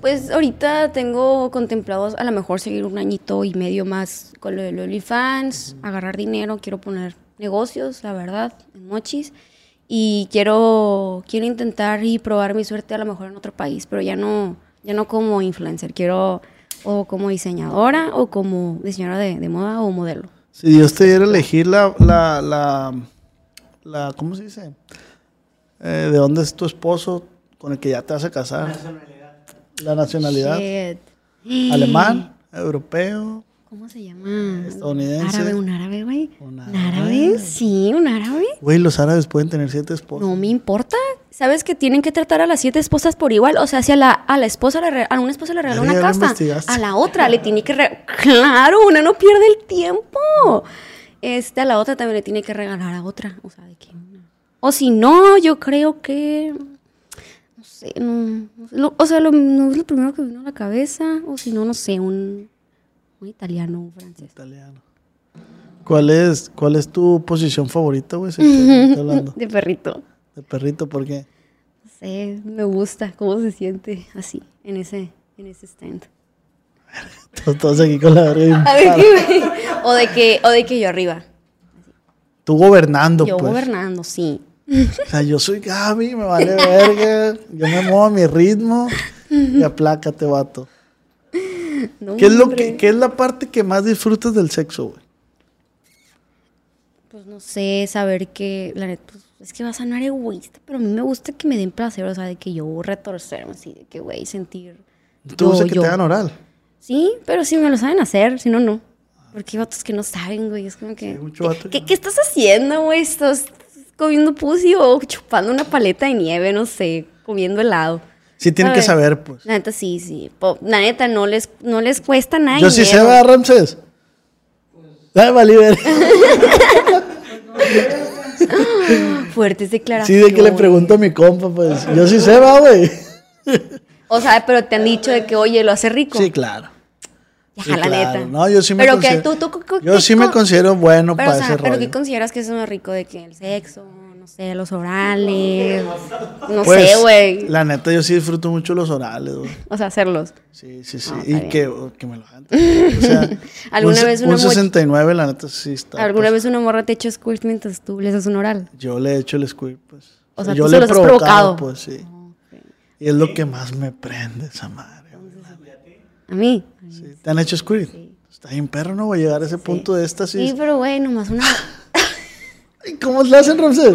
Pues ahorita tengo contemplados a lo mejor seguir un añito y medio más con lo de OnlyFans, agarrar dinero, quiero poner negocios, la verdad, en mochis. Y quiero, quiero intentar y probar mi suerte a lo mejor en otro país, pero ya no, ya no como influencer, quiero o como diseñadora o como diseñadora de, de moda o modelo. Si Dios te diera elegir la, la, la, la- ¿cómo se dice? Eh, ¿De dónde es tu esposo con el que ya te vas a casar? La nacionalidad. Shit. ¿Alemán? ¿Europeo? ¿Cómo se llama? Estadounidense. Árabe, un árabe, güey. Un ¿Un árabe? Sí, un árabe. Güey, los árabes pueden tener siete esposos. No me importa. ¿Sabes que tienen que tratar a las siete esposas por igual? O sea, si a la, a la esposa le re- a una esposa le regaló una casa, a la otra le tiene que re- claro, una no pierde el tiempo. Este a la otra también le tiene que regalar a otra, o sea, de que. O si no, yo creo que no sé, no, lo- o sea, lo, no es lo primero que vino a la cabeza, o si no, no sé, un, un italiano, un francés. Italiano. ¿Cuál es, ¿Cuál es tu posición favorita, güey? De perrito. De perrito, ¿por qué? No sé, me gusta cómo se siente así, en ese, en ese stand. Todos, aquí con la verga A ver, parada. ¿qué me- o de que, o de que yo arriba. Tú gobernando, Yo pues. gobernando, sí. O sea, yo soy Gaby, me vale verga. Yo me muevo a mi ritmo. Y aplácate, vato. No, ¿Qué es, lo que, ¿Qué es la parte que más disfrutas del sexo, güey? Pues no sé, saber que, la neta, pues, es que va a sonar egoísta, pero a mí me gusta que me den placer, o sea, de que yo retorcerme así, de que, güey, sentir. ¿Tú yo, que yo. te hagan oral? Sí, pero si me lo saben hacer, si no, no. Porque hay vatos que no saben, güey, es como que. Sí, mucho ¿qué, vato qué- estás haciendo, güey? ¿Estás comiendo pussy o chupando una paleta de nieve, no sé, comiendo helado? Sí, tienen que saber, pues. La neta, sí, sí. Po- La neta, no les, no les cuesta nada. Yo sí sé, dinero. ¿verdad, Ramses? Ay, vale, verga. Fuertes Sí, declaraciones. de que le pregunto a mi compa, pues. Yo sí sé, va, güey. O sea, pero te han dicho de que, oye, lo hace rico. Sí, claro. Sí, la claro. neta. No, yo sí me pero que considero- tú, tú, tú- Yo ¿qué sí me con- considero bueno pero, o para sea, ese pero rollo. ¿qué consideras que es más rico de que el sexo, no sé, los orales? No Pues, sé, güey. La neta, yo sí disfruto mucho los orales, güey. O sea, hacerlos. Sí, sí, sí. Y que, que me lo hagan. O sea, ¿Alguna un, vez un una mo- 69, la neta, sí está. ¿Alguna pues. vez una morra te echa squirt mientras tú le haces un oral? Yo le he hecho el squirt, pues. O sea, yo tú le se he los has provocado. pues sí. Y es lo que más me prende esa madre. ¿A mí? Sí. ¿Te han hecho squirt? Está bien perro, ¿no? Voy a llegar a ese punto de Sí, éxtasis. pero güey, nomás una... ¿Cómo le hacen, Ramsés?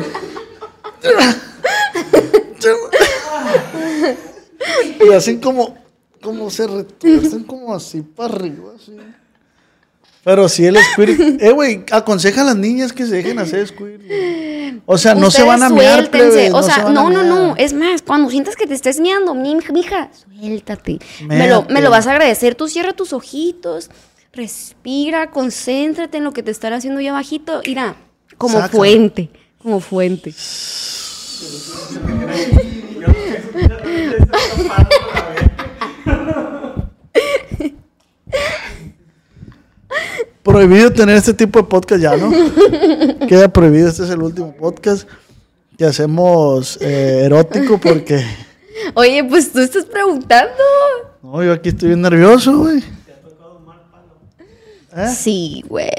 y hacen como, como se retuercen como así para arriba, así. Pero sí el squirt. Eh, güey, aconseja a las niñas que se dejen hacer squirt. O sea, no se van a mear, suéltense. plebes, O se sea, no, no, no. Es más, cuando sientas que te estés miando, mi mija, suéltate. Me lo, me lo vas a agradecer. Tú cierra tus ojitos, respira, concéntrate en lo que te están haciendo ya bajito. Mira, como Saca. fuente, como fuente. Prohibido tener este tipo de podcast ya, ¿no? Queda prohibido, este es el último podcast que hacemos eh, erótico porque... Oye, pues tú estás preguntando. No, yo aquí estoy bien nervioso, güey. ¿Eh? Sí, güey.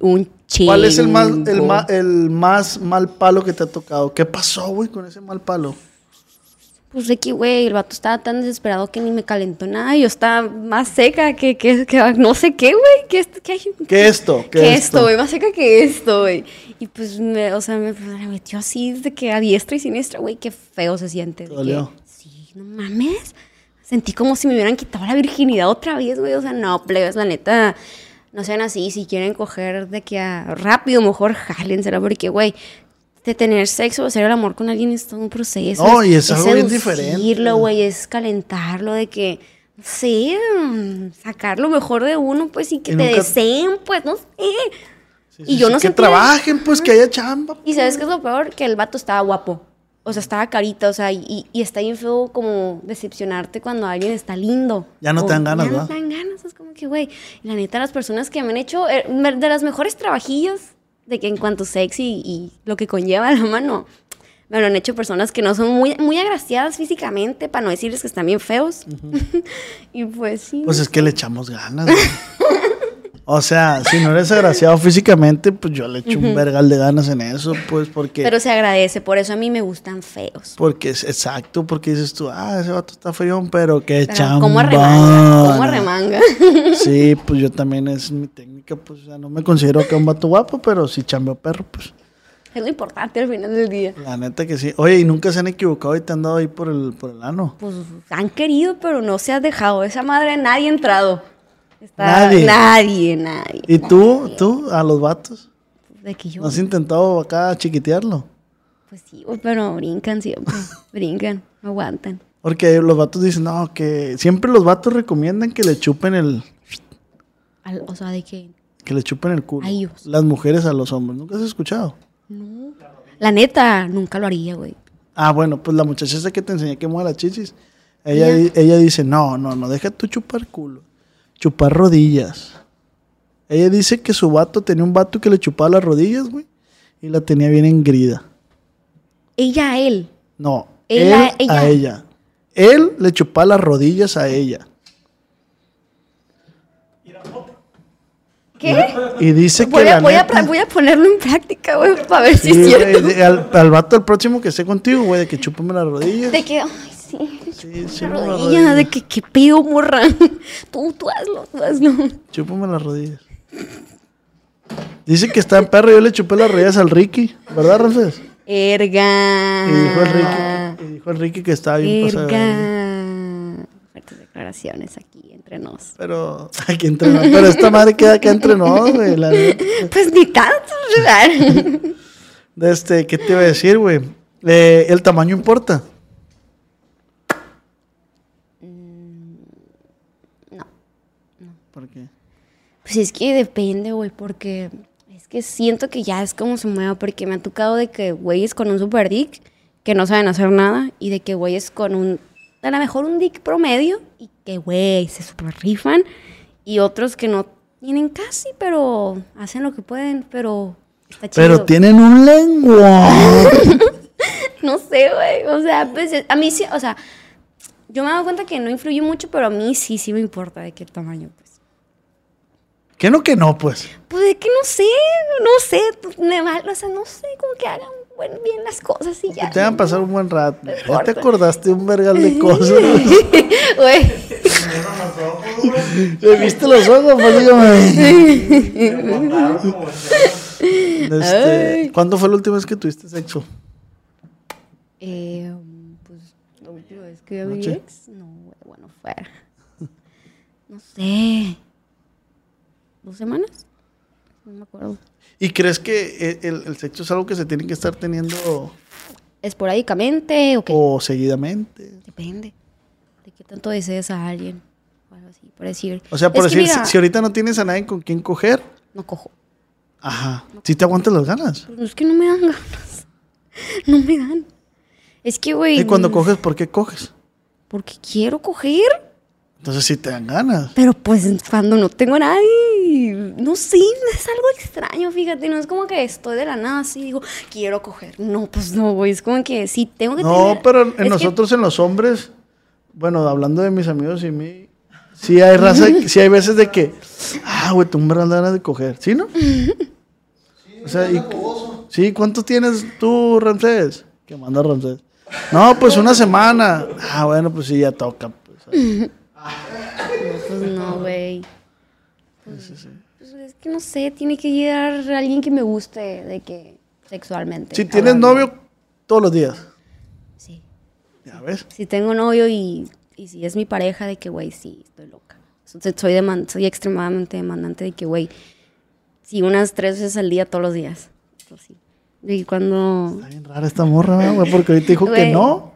Un chingo. ¿Cuál es el más, el, ma- el más mal palo que te ha tocado? ¿Qué pasó, güey, con ese mal palo? Pues de que, güey, el vato estaba tan desesperado que ni me calentó nada. y Yo estaba más seca que, que, que- no sé qué, güey. ¿Qué, est- qué, ¿Qué esto? ¿Qué que esto? güey, más seca que esto, güey. Y pues, me, o sea, me, me metió así desde que a diestra y siniestra, güey, qué feo se siente. de que- dolió? sí, no mames. Sentí como si me hubieran quitado la virginidad otra vez, güey. O sea, no, plebes, la neta, no sean así. Si quieren coger de que a rápido, mejor jálensela, porque, güey, de tener sexo o hacer el amor con alguien es todo un proceso. No, y es algo bien diferente. güey, es calentarlo, de que, sé, mm, sacar lo mejor de uno, pues, y que Y te nunca- deseen, pues, no sé. Sí, y sí, yo sí, no Que sentía- trabajen, pues, que haya chamba. Y ¿sabes qué es lo peor? Que el vato estaba guapo. O sea, estaba carita, o sea, y, y está bien feo como decepcionarte cuando alguien está lindo. Ya no te O- dan ganas, Ya no ¿verdad? te dan ganas, es como que, güey. y La neta, las personas que me han hecho, eh, de las mejores trabajillos de que en cuanto sexy y lo que conlleva la mano, me lo han hecho personas que no son muy, muy agraciadas físicamente, para no decirles que están bien feos. y pues sí. Pues es que le echamos ganas. o sea, si no eres agraciado físicamente, pues yo le echo un vergal de ganas en eso, pues porque... Pero se agradece, por eso a mí me gustan feos. Porque es exacto, porque dices tú, ah, ese vato está feo, pero qué chamba. ¿Cómo arremanga? ¿Cómo arremanga? Sí, pues yo también es mi técnica, pues o sea, no me considero que un vato guapo, pero si chambeo perro, pues es lo importante al final del día. la neta que sí. Oye, ¿y nunca se han equivocado y te han dado ahí por el, por el ano? Pues han querido, pero no se ha dejado. Esa madre nadie ha entrado. Está- Nadie. Nadie, nadie. ¿Y tú, tú, a los vatos? De que yo. ¿No has intentado acá chiquitearlo? Pues sí, pero brincan siempre. brincan, aguantan. Porque los vatos dicen, no, que siempre los vatos recomiendan que le chupen el, Al- o sea, de que. que le chupen el culo. A ellos. Las mujeres a los hombres. ¿Nunca has escuchado? La neta, nunca lo haría, güey. Ah, bueno, pues la muchacha esa que te enseñé que mueve las chichis. Ella, Ella. di- ella dice, no, no, no, deja tú chupar culo. Chupar rodillas. Ella dice que su vato tenía un vato que le chupaba las rodillas, güey. Y la tenía bien engrida. Ella a él. No, Él él a a ella. ella. Él le chupaba las rodillas a ella. ¿Qué? Y dice que Voy la a, voy, a, voy a ponerlo en práctica, güey, para ver si es cierto. de- al, al vato el próximo que esté contigo, güey, de que chúpame las rodillas. De que, ay, sí. Sí, sí, La rodilla, de que, ¿qué pedo, morra? Tú, tú hazlo, tú hazlo. Chúpame las rodillas. Dice que está en perro, yo le chupé las rodillas al Ricky, ¿verdad, Ramsés? Erga. Y dijo el Ricky, y dijo el Ricky que estaba bien pasado. de verga. Erga. Fuertes declaraciones aquí entre nos. Pero aquí entre nos, pero esta madre queda acá entre nos, güey. la. Pues ni tanto, este, ¿qué te iba a decir, güey? Eh, el tamaño importa. No. ¿Por qué? Pues es que depende, güey, porque es que siento que ya es como se mueva, porque me ha tocado de que güeyes con un super dick que no saben hacer nada y de que güeyes con un, a lo mejor un dick promedio y que güey se super rifan y otros que no tienen casi, pero hacen lo que pueden, pero está chido. Pero tienen un lengua. No sé, güey, o sea, pues a mí sí, o sea, yo me he dado cuenta que no influye mucho, pero a mí sí, sí me importa de qué tamaño, pues. ¿Qué no que no, pues? Pues es que no sé, no sé, me o sea, no sé, como que hagan buen- bien las cosas y ya. te hagan pasar un buen rato. Ya te acordaste un vergal de cosas. Güey, ¿Le viste los ojos? Pues dígame. Este, ¿Cuándo fue la última vez que tuviste sexo? eh, pues la última vez que vi ex, no, bueno, fue, no sé, dos semanas, no me acuerdo. ¿Y crees que e- el, el sexo es algo que se tiene que estar teniendo ¿Esporádicamente o qué? o seguidamente? Depende de qué tanto desees a alguien, o algo así, por decir. O sea, por Es decir, mira, si, si ahorita no tienes a nadie con quien coger, no cojo. ajá, si te aguantas las ganas. Pues es que no me dan ganas. No me dan. Es que, güey. Y cuando coges, ¿por qué coges? Porque quiero coger. Entonces sí te dan ganas. Pero pues cuando no tengo a nadie. No sé, es algo extraño, fíjate. No es como que estoy de la nada así digo, quiero coger. No, pues no, güey. Es como que sí tengo que No, tener- pero es en que- nosotros, en los hombres, bueno, hablando de mis amigos y mí, sí hay raza, sí hay veces de que, ah, güey, tú me das ganas de coger, ¿sí, no? O sea, y, sí, ¿cuánto tienes tú, Ramsés? Que manda Ramsés. No, pues una semana. Ah, bueno, pues sí, ya toca. pues. Pues no, güey. Pues, pues, es que no sé, tiene que llegar alguien que me guste de que sexualmente. Si tienes hablando. novio, todos los días. Sí. Ya ves. Si tengo novio y, y si es mi pareja, de que, güey, sí, estoy loca. So- Soy, deman- soy extremadamente demandante de que, güey, sí, unas tres veces al día, todos los días. Eso sí. Y cuando... Está bien rara esta morra, ¿verdad, güey, porque ahorita dijo que no.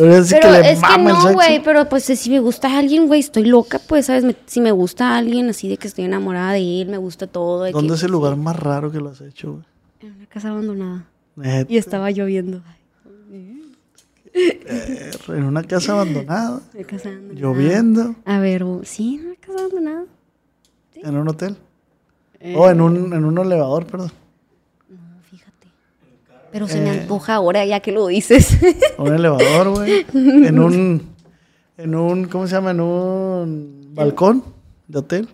Dice Pero que es que no, güey, pero pues si me gusta alguien, güey, estoy loca, pues, ¿sabes? Me- si me gusta alguien así de que estoy enamorada de él, me gusta todo. de ¿Dónde que, es el lugar más raro que lo has hecho, güey? En una casa abandonada. Neta, Y estaba lloviendo. perro, en una casa abandonada, Una casa abandonada. lloviendo, A ver, oh, sí, en una casa abandonada. en un hotel. Eh. O en un, en un elevador, perdón. Pero se me Eh. antoja ahora ya que lo dices. Un elevador, güey. En un. En un. ¿Cómo se llama? En un. Balcón de hotel.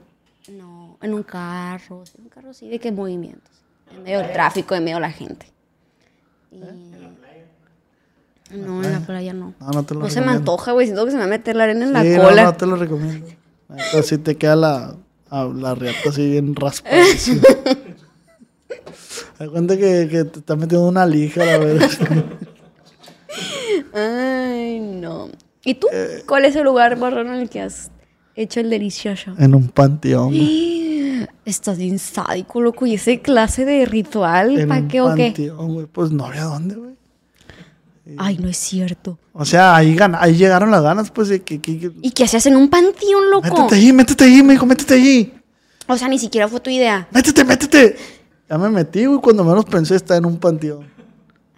no, en un carro. sí, Un carro sí, de qué movimientos. En medio del tráfico, en medio de la gente. Y- No, en la playa no. No, no te lo No se me antoja, güey. Siento que se me va a meter la arena en la cola. No, no te lo recomiendo. Así te queda la, la riata así bien raspada. Haz cuenta que, que te está metiendo una lija, la verdad. Ay, no. ¿Y tú? Eh. ¿Cuál es el lugar más raro en el que has hecho el delicioso? En un panteón. Estás bien sádico, loco. ¿Y ese clase de ritual? En ¿Para un qué o qué? panteón, güey. Pues no había dónde, güey. Ay, no es cierto. O sea, ahí, gan- ahí llegaron las ganas, pues, de que... que- que- ¿Y qué hacías en un panteón, loco? Métete allí, métete allí, me dijo, métete allí. O sea, ni siquiera fue tu idea. Métete, métete. Ya me metí, güey. Cuando menos pensé estar en un panteón.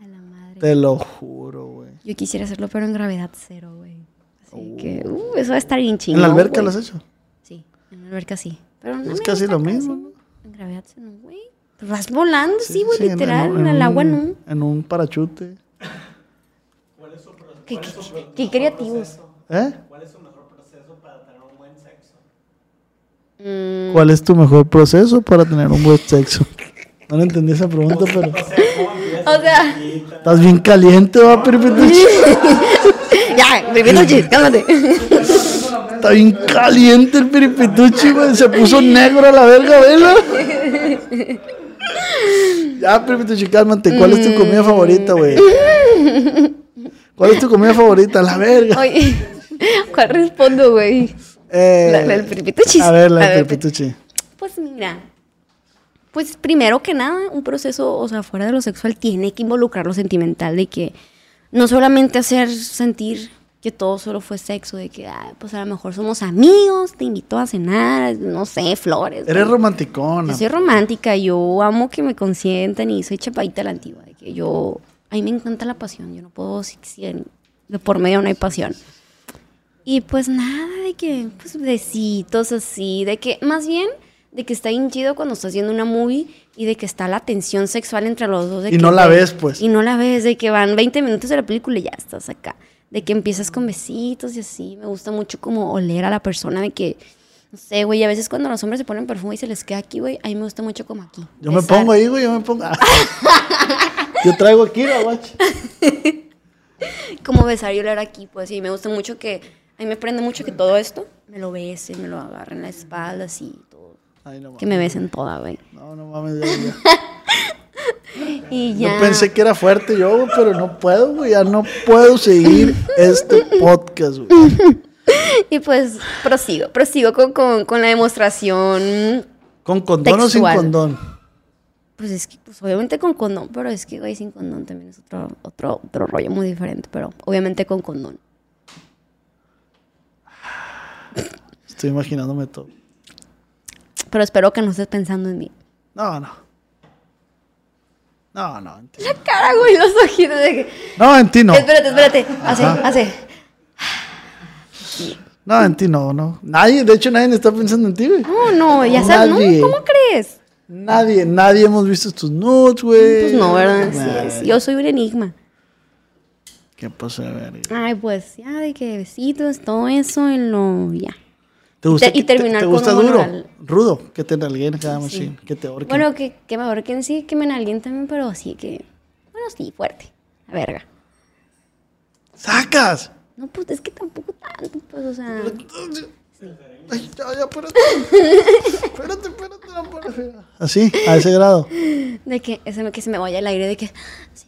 A la madre. Te lo juro, güey. Yo quisiera hacerlo, pero en gravedad cero, güey. Así que, uh, eso va a estar bien chingón. ¿En la alberca lo has hecho? Sí, en la alberca sí. Pero no Es casi lo mismo. ¿no? En gravedad cero, güey. Pues vas volando, sí, güey, Sí, literal. en el agua en no. un- En un parachute. Qué, qué- qué creativos. ¿Eh? ¿Cuál es su mejor proceso para tener un buen sexo? Mm, ¿Cuál es tu mejor proceso para tener un buen sexo? No le entendí esa pregunta, pero... O sea, Estás bien caliente, va, Peripetuchi. ya, primero, cálmate. Está bien caliente el Peripetuchi, güey. Se puso negro a la verga, vela. Ya, Peripetuchi, cálmate. ¿Cuál es tu comida favorita, güey? ¿Cuál es tu comida favorita? La verga. Oye, ¿cuál respondo, güey? Eh, La- la del Peripetuchi. A ver, la A del ver, Peripetuchi. Pues mira, pues primero que nada, un proceso, o sea, fuera de lo sexual, tiene que involucrar lo sentimental, de que no solamente hacer sentir que todo solo fue sexo, de que, ah, pues a lo mejor somos amigos, te invito a cenar, no sé, flores. Eres güey. romanticona. Yo soy romántica, yo amo que me consientan y soy chapadita a la antigua, de que yo, a mí me encanta la pasión, yo no puedo, si, si de por medio no hay pasión. Y pues nada, de que, pues besitos así, de que, más bien, de que está bien chido cuando estás viendo una movie y de que está la tensión sexual entre los dos. de Y que, no la ves, pues. Y no la ves, de que van 20 minutos de la película y ya estás acá. De que empiezas con besitos y así. Me gusta mucho como oler a la persona, de que, no sé, güey, a veces cuando los hombres se ponen perfume y se les queda aquí, güey, a mí me gusta mucho como aquí. Yo me pongo ahí, güey, yo me pongo. yo traigo aquí la guacha. Como besar y oler aquí, pues sí, me gusta mucho que, a mí me prende mucho que todo esto me lo besen, me lo agarren en la espalda, así. Ay, no Que me besen toda, güey. No, no mames, ya, ya. Y ya. Yo pensé que era fuerte yo, pero no puedo, güey. Ya no puedo seguir este podcast, güey. Y pues prosigo, prosigo con, con, con la demostración. ¿Con condón o sin condón? Pues es que, pues obviamente con condón, pero es que, güey, sin condón también es otro, otro, otro rollo muy diferente, pero obviamente con condón. Estoy imaginándome todo. Pero espero que no estés pensando en mí. No, no. No, no. En ti, La cara, güey, los ojitos de que... no, en ti no. Espérate, espérate. Hace, hace. No, en ti no, no. Nadie, de hecho, nadie está pensando en ti, güey. No, no, ya sabes, ¿no? Nadie. ¿Cómo crees? Nadie, nadie hemos visto tus nudes, güey. Pues no, ¿verdad? Sí, Nah. es- yo soy un enigma. ¿Qué pasó de verga? Ay, pues ya de que besitos, todo eso en lo ya. ¿Te gusta, y terminar te, con gusta un duro? Rudo, que te nalguen cada Sí. machine, que te ahorquen. Bueno, que, que me ahorquen sí, que me alguien también, pero sí que. Bueno, sí, fuerte. La verga. ¡Sacas! No, pues es que tampoco tanto, pues, o sea. Ay, ya, ya, espérate. espérate, espérate, no puedo. Así, a ese grado. De que, ese, que se me vaya el aire, de que. Sí,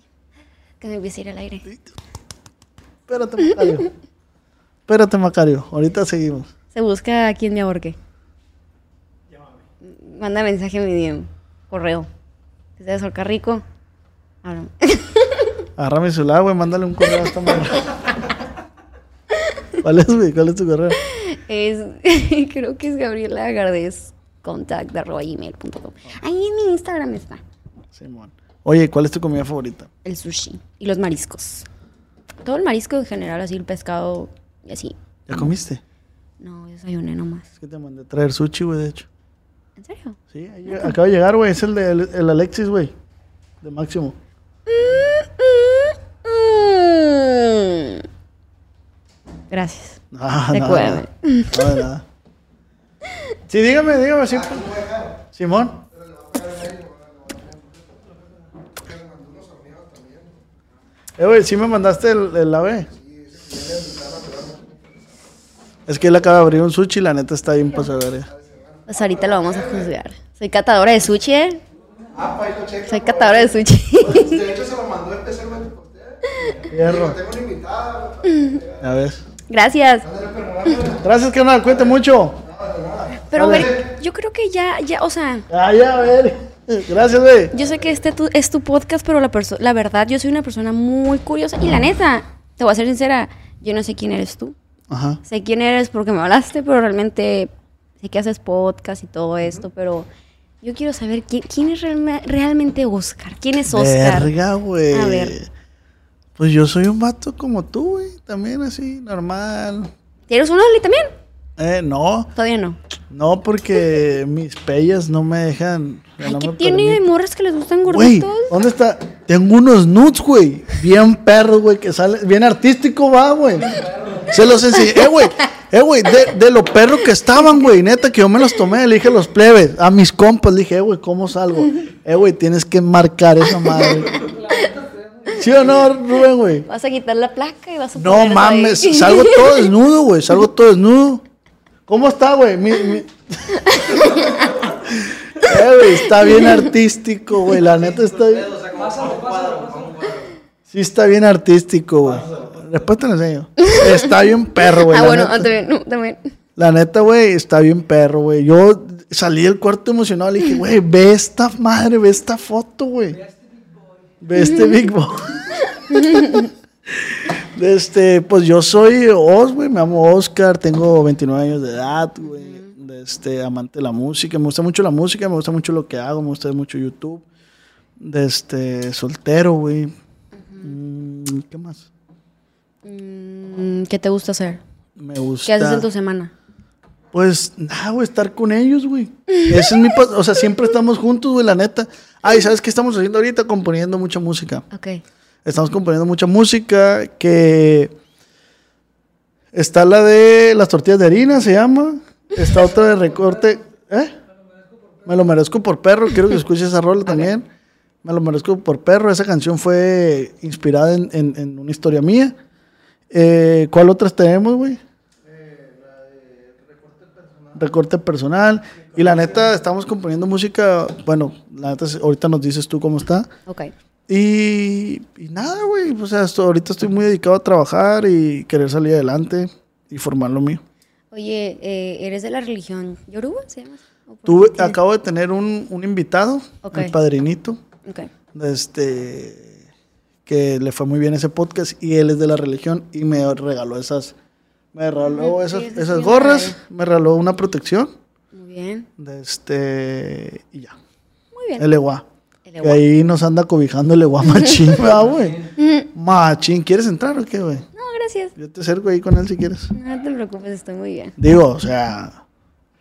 que me empiece a ir el aire. Espérate, Macario. Espérate, Macario. Ahorita seguimos. Se busca a quien me ahorque. Manda mensaje a mi DM, correo. Que se ahorcar rico. Háblame. Agarra mi celular, güey. Mándale un correo a esta madre. ¿Cuál es, güey? ¿Cuál es tu correo? Es, creo que es Gabriela Gardez contact arroba gmail.com. Ahí en mi Instagram está Simón. Oye, ¿cuál es tu comida favorita? el sushi y los mariscos. Todo el marisco en general, así el pescado y así. ¿Ya comiste? No, yo desayuné nomás. Es que te mandé traer sushi, güey, de hecho. ¿En serio? Sí, ahí acaba de llegar, güey. Es el de el, Alexis, güey. De Máximo. Gracias. Ah, De nada, Cueve. no. Sí, dígame, dígame. sí. Simón. Eh, güey, sí me mandaste el, el ave. Es que él acaba de abrir un sushi y la neta está bien pasada. de verga. Pues ahorita lo vamos a juzgar. Soy catadora de sushi, ¿eh? Ah, pa' lo checa. Soy catadora de sushi. De hecho, se lo mandó especialmente por usted. Fierro. Tengo una invitada. A ver. Gracias. Gracias, carnal. Cuente mucho. Pero, A ver. yo creo que ya, ya, o sea, Ah, ya, a ver. Gracias, güey. yo sé que este tu- es tu podcast, pero la, la verdad, yo soy una persona muy curiosa. Y la neta, te voy a ser sincera, yo no sé quién eres tú. Ajá. Sé quién eres porque me hablaste, pero realmente sé que haces podcast y todo esto, pero yo quiero saber quién, quién es realme- realmente Oscar. ¿Quién es Oscar? Verga, güey. A ver. Pues yo soy un vato como tú, güey. También así, normal. ¿Tienes un Only también? Eh, no. Todavía no. No, porque mis pellas no me dejan. Ay, no ¿qué tiene morras que les gustan Güey, gorditos? ¿dónde está? Tengo unos nudes, güey. Bien perros, güey, que sale. Bien artístico, va, güey. Se los enseñé. Eh, güey. Eh, güey, de, de lo perros que estaban, güey. Neta, que yo me los tomé. Le dije a los plebes, a mis compas, le dije, eh, güey, ¿cómo salgo? Eh, güey, tienes que marcar esa madre. ¿Sí o no, Rubén, güey? Vas a quitar la placa y vas a No mames, ahí. salgo todo desnudo, güey. Salgo todo desnudo. ¿Cómo está, güey? Mi, mi- Eh, güey, está bien artístico, güey. La neta está bien. Sí, está bien artístico, güey. Después te lo enseño. Está bien perro, güey. ah, bueno, neta. también, no, también. La neta, güey, está bien perro, güey. Yo salí del cuarto emocionado y dije, güey, ve esta madre, ve esta foto, güey. Ve este Big Boy. este, pues yo soy Os, güey, me llamo Oscar, tengo 29 años de edad, güey. Este, amante de la música, me gusta mucho la música, me gusta mucho lo que hago, me gusta mucho YouTube. De este, soltero, güey. Mm, ¿Qué más? Mm, ¿Qué te gusta hacer? Me gusta. ¿Qué haces en tu semana? Pues nada, güey, estar con ellos, güey. Ese es mi. O sea, siempre estamos juntos, güey, la neta. Ay, ¿sabes qué estamos haciendo ahorita? Componiendo mucha música. Ok. Estamos componiendo mucha música que. Está la de las tortillas de harina, se llama. Está otra de recorte. ¿Eh? Me lo merezco por perro. Quiero que escuches esa rola también. Me lo merezco por perro. Esa canción fue inspirada en, en- en una historia mía. Eh, ¿Cuál otras tenemos, güey? recorte personal. Y la neta, estamos componiendo música. Bueno, la neta, ahorita nos dices tú cómo está. Ok. Y, y nada, güey. O sea, esto- ahorita estoy muy dedicado a trabajar y querer salir adelante y formar lo mío. Oye, eh, ¿eres de la religión yoruba? ¿Se llama? ¿O por Tuve, acabo de tener un, un invitado, Ok. el padrinito, Ok. este, que le fue muy bien ese podcast y él es de la religión y me regaló esas, me regaló esas, esas gorras, me regaló una protección, Muy bien. de este, y ya. Muy bien. El. El Que ahí nos anda cobijando el EGUA machín, ¿verdad, güey? Machín, ¿quieres entrar o qué, güey? No, gracias. Yo te acerco ahí con él si quieres. No te preocupes, estoy muy bien. Digo, o sea,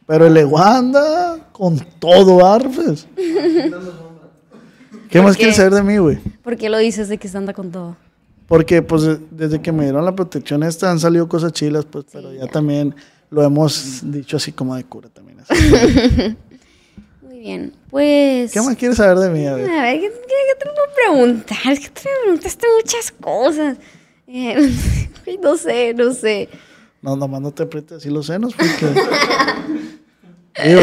pero el EGUA anda con todo, Arfes. ¿Qué más quieres saber de mí, güey? ¿Por qué lo dices de que se anda con todo? Porque, pues, de- desde que me dieron la protección esta han salido cosas chilas, pues, pero ya, también lo hemos dicho así como de cura también. así. Muy bien. Pues. ¿Qué más quieres saber de mí? A A ver. ver, ¿qué, qué- qué te puedo preguntar? Es que te preguntaste muchas cosas. Eh, no sé, no sé. No, nomás no te aprietes así los senos, porque... Digo,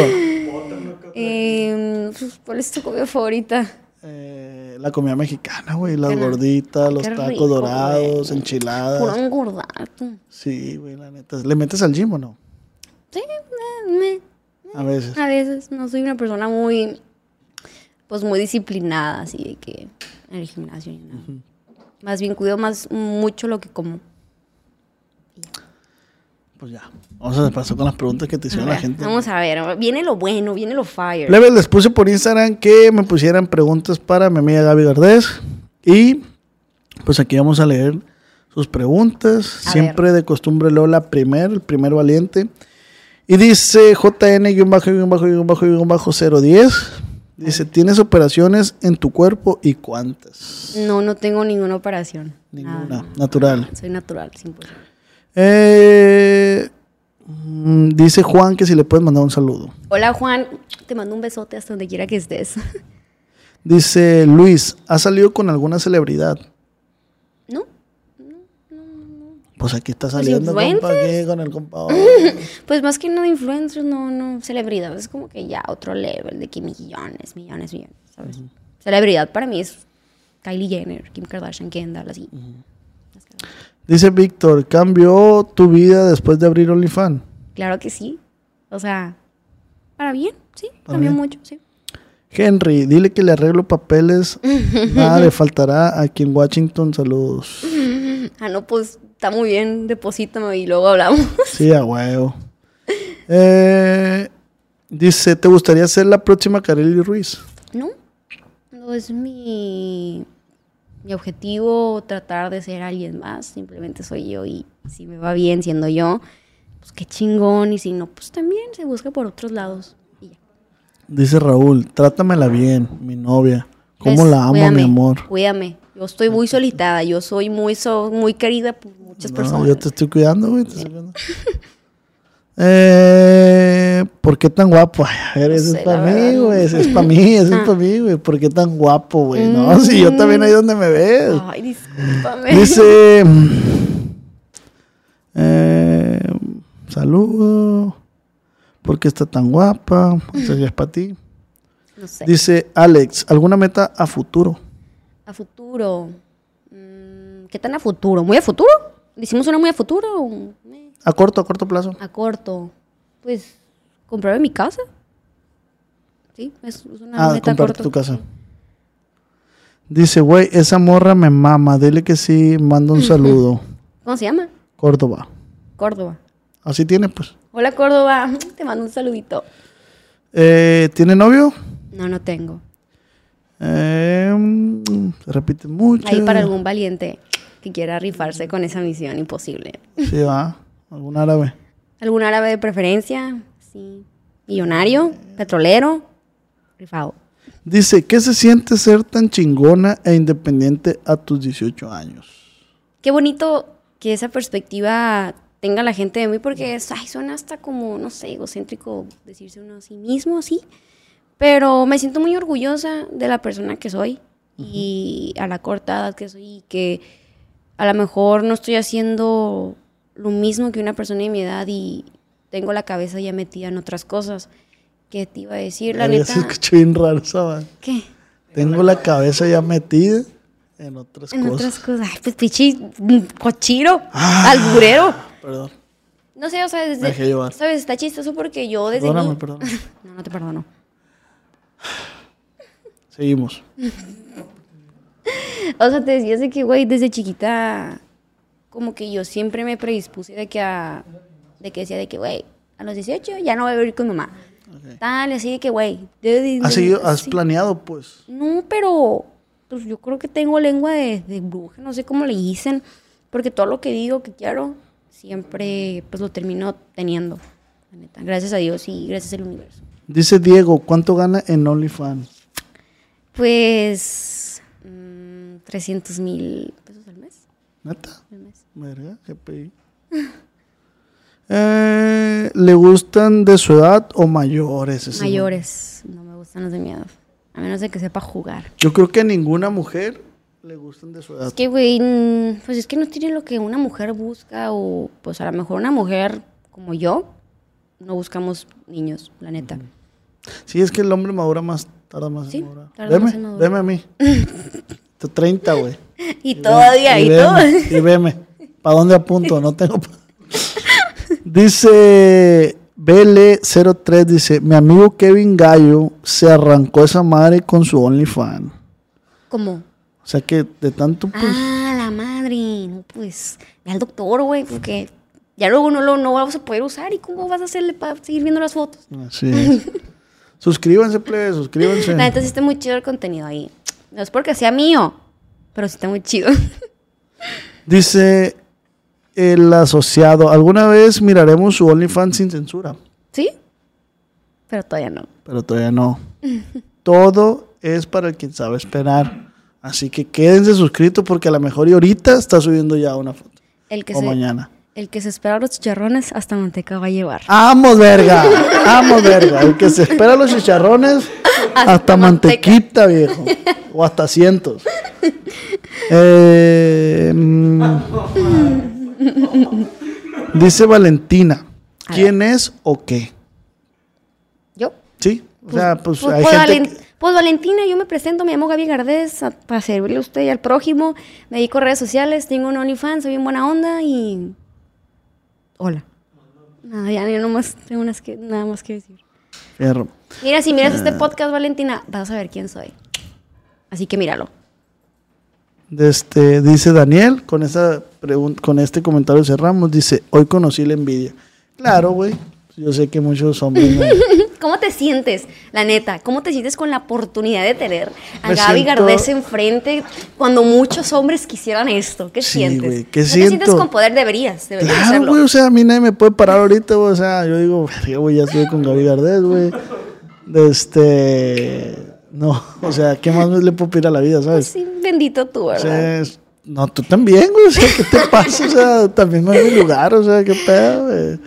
Eh, pues, ¿Cuál es tu comida favorita? Eh, la comida mexicana, güey, las gorditas, los tacos rico, dorados, güey. enchiladas. Puro engordar. tú. Sí, güey, la neta. ¿Le metes al gym o no? Sí, eh, me- A veces. a veces no soy una persona muy, pues muy disciplinada, así de que en el gimnasio y nada. Más bien cuido más mucho lo que como. Pues ya. Vamos a pasar con las preguntas que te hicieron la gente. Vamos a ver, viene lo bueno, viene lo fire. Plebes, les puse por Instagram que me pusieran preguntas para mi amiga Gaby Gardés. Y pues aquí vamos a leer sus preguntas. A Siempre de costumbre leo la primera, el primer valiente. Y dice JN-010. Dice, ¿tienes operaciones en tu cuerpo y cuántas? No, no tengo ninguna operación. Ninguna. Natural. Soy natural, 100%. Eh, mm, dice Juan que si le puedes mandar un saludo. Hola Juan, te mando un besote hasta donde quiera que estés. Dice Luis, ¿has salido con alguna celebridad? ¿No? Pues aquí está Pues saliendo compa, aquí con el compa. Pues más que nada influencers, no, no, celebridad. Es como que ya otro level de que millones, millones, millones, ¿sabes? Celebridad para mí es Kylie Jenner, Kim Kardashian, Kendall, así. Dice Víctor, ¿cambió tu vida después de abrir OnlyFans? Claro que sí. O sea, para bien, sí, Para cambió bien. mucho, sí. Henry, dile que le arreglo papeles. Nada le faltará aquí en Washington. Saludos. Ah, no, pues está muy bien, deposítame y luego hablamos. Sí, a huevo. Eh, dice, ¿te gustaría ser la próxima Kareli Ruiz? No, no es mi, mi objetivo tratar de ser alguien más, simplemente soy yo y si me va bien siendo yo, pues qué chingón y si no, pues también se busca por otros lados. y ya. Dice Raúl, trátamela bien, mi novia. ¿Cómo Pues, la amo, cuídame, mi amor? Cuídame, yo estoy muy solitada, yo soy muy, so- muy querida por muchas No, personas. yo te estoy cuidando, güey. Eh, ¿Por qué tan guapo? Ay, a ver, No sé, es para mí, güey. Es para mí, ese es Ah. para mí, güey. ¿Por qué tan guapo, güey? No, si yo también ahí donde me ves. Ay, discúlpame. Dice. eh, saludo. ¿Por qué está tan guapa? Eso ya es para ti. No sé. Dice Alex, ¿alguna meta a futuro? A futuro. mm, ¿Qué tan a futuro? ¿Muy a futuro? ¿Hicimos una muy a futuro? A corto, a corto plazo. A corto. Pues, comprarme mi casa. Sí, es, una Ah, meta a comprarte corto. tu casa. Dice, güey, esa morra me mama. Dile que sí, manda un saludo. ¿Cómo se llama? Córdoba. Córdoba. Así tiene, pues. Hola, Córdoba. Te mando un saludito. Eh, ¿Tiene novio? No, no tengo. Eh, mm, se repite mucho. Ahí para algún valiente que quiera rifarse con esa misión imposible. Sí, va. Algún árabe. ¿Algún árabe de preferencia? Sí. Millonario, petrolero, rifado. Dice, ¿qué se siente ser tan chingona e independiente a tus 18 años? Qué bonito que esa perspectiva tenga la gente de mí porque es, ay, suena hasta como, no sé, egocéntrico decirse uno a sí mismo, sí. Pero me siento muy orgullosa de la persona que soy y a la corta edad que soy y que a lo mejor no estoy haciendo lo mismo que una persona de mi edad y tengo la cabeza ya metida en otras cosas. ¿Qué te iba a decir? La neta. Se escuchó bien raro va. ¿Qué? Tengo la cabeza ya metida en otras En cosas. otras cosas. Ay, pues pichi, cochiro, Ah. alburero. Perdón. No sé, o sea, desde. ¿sabes? Está chistoso porque yo desde Perdóname, ni- perdóname. No, no te perdono. Seguimos. O sea, te decías de que, güey, desde chiquita, como que yo siempre me predispuse de que a, de que decía de que, güey, a los 18 ya no voy a vivir con mamá. Tal, así de que, güey. ¿Has, has sí. planeado, pues? No, pero pues yo creo que tengo lengua de, de bruja, no sé cómo le dicen, porque todo lo que digo que quiero, siempre pues lo termino teniendo. la neta. Gracias a Dios y gracias al universo. Dice Diego, ¿cuánto gana en OnlyFans? Pues 300 mil pesos al mes. ¿Neta? Verga, GPI. Eh, ¿Le gustan de su edad o mayores? Ese Mayores, no me gustan los de mi edad. A menos de que sepa jugar. Yo creo que a ninguna mujer le gustan de su edad. Es que, güey, pues es que no tiene lo que una mujer busca o pues a lo mejor una mujer como yo no buscamos niños, la neta. Sí, es que el hombre madura más, tarda más Sí, en madurar. tarda Veme, más en madurar. veme a mí. Estoy 30, güey. Y todavía, y, veme, todo. Y veme. ¿Para dónde apunto? No tengo... dice BL03, dice, mi amigo Kevin Gallo se arrancó esa madre con su OnlyFans. ¿Cómo? O sea que de tanto, pues... Ah, la madre. No, pues, ve al doctor, güey, porque ya luego no lo no vamos a poder usar. ¿Y cómo vas a hacerle para seguir viendo las fotos? Así es. suscríbanse, plebe, suscríbanse. La neta sí está muy chido el contenido ahí. No es porque sea mío, pero sí está muy chido. Dice el asociado, ¿alguna vez miraremos su OnlyFans sin censura? ¿Sí? Pero todavía no. Pero todavía no. Todo es para quien sabe esperar. Así que quédense suscritos porque a lo mejor y ahorita está subiendo ya una foto. El que o se, mañana. El que se espera los chicharrones hasta manteca va a llevar. ¡Vamos, verga! ¡Vamos, verga! El que se espera los chicharrones hasta, mantequita, viejo. O hasta cientos. Eh, mm, dice Valentina. ¿Quién es o qué? ¿Yo? ¿Sí? O sea, pues, Pues, hay pues, gente... Valen- pues, Valentina, yo me presento, me llamo Gaby Gardés a- para servirle a usted y al prójimo. Me dedico a redes sociales, tengo un OnlyFans, soy bien buena onda y. Hola. Nada, ya, ya no más, tengo unas que, nada más que decir. Mira, si miras Ah. este podcast, Valentina, vas a saber quién soy. Así que míralo. Este, dice Daniel, con esa con este comentario cerramos, dice, hoy conocí la envidia. Claro, güey. Yo sé que muchos hombres ¿Cómo te sientes, la neta? ¿Cómo te sientes con la oportunidad de tener a Me Gaby siento- Gardés enfrente cuando muchos hombres quisieran esto? ¿Qué Sí, sientes? ¿qué ¿No te sientes siento? con poder? Deberías, deberías Claro, hacerlo. güey, o sea, a mí nadie me puede parar ahorita, güey. O sea, yo digo, güey, ya estoy con Gaby Gardés, güey. Este. No, o sea, ¿qué más le puedo pedir a la vida, sabes? Sí, bendito tú, O ¿verdad? sea, es- no, tú también, güey. O sea, ¿qué te pasa? O sea, también no es mi lugar, o sea, qué pedo, güey.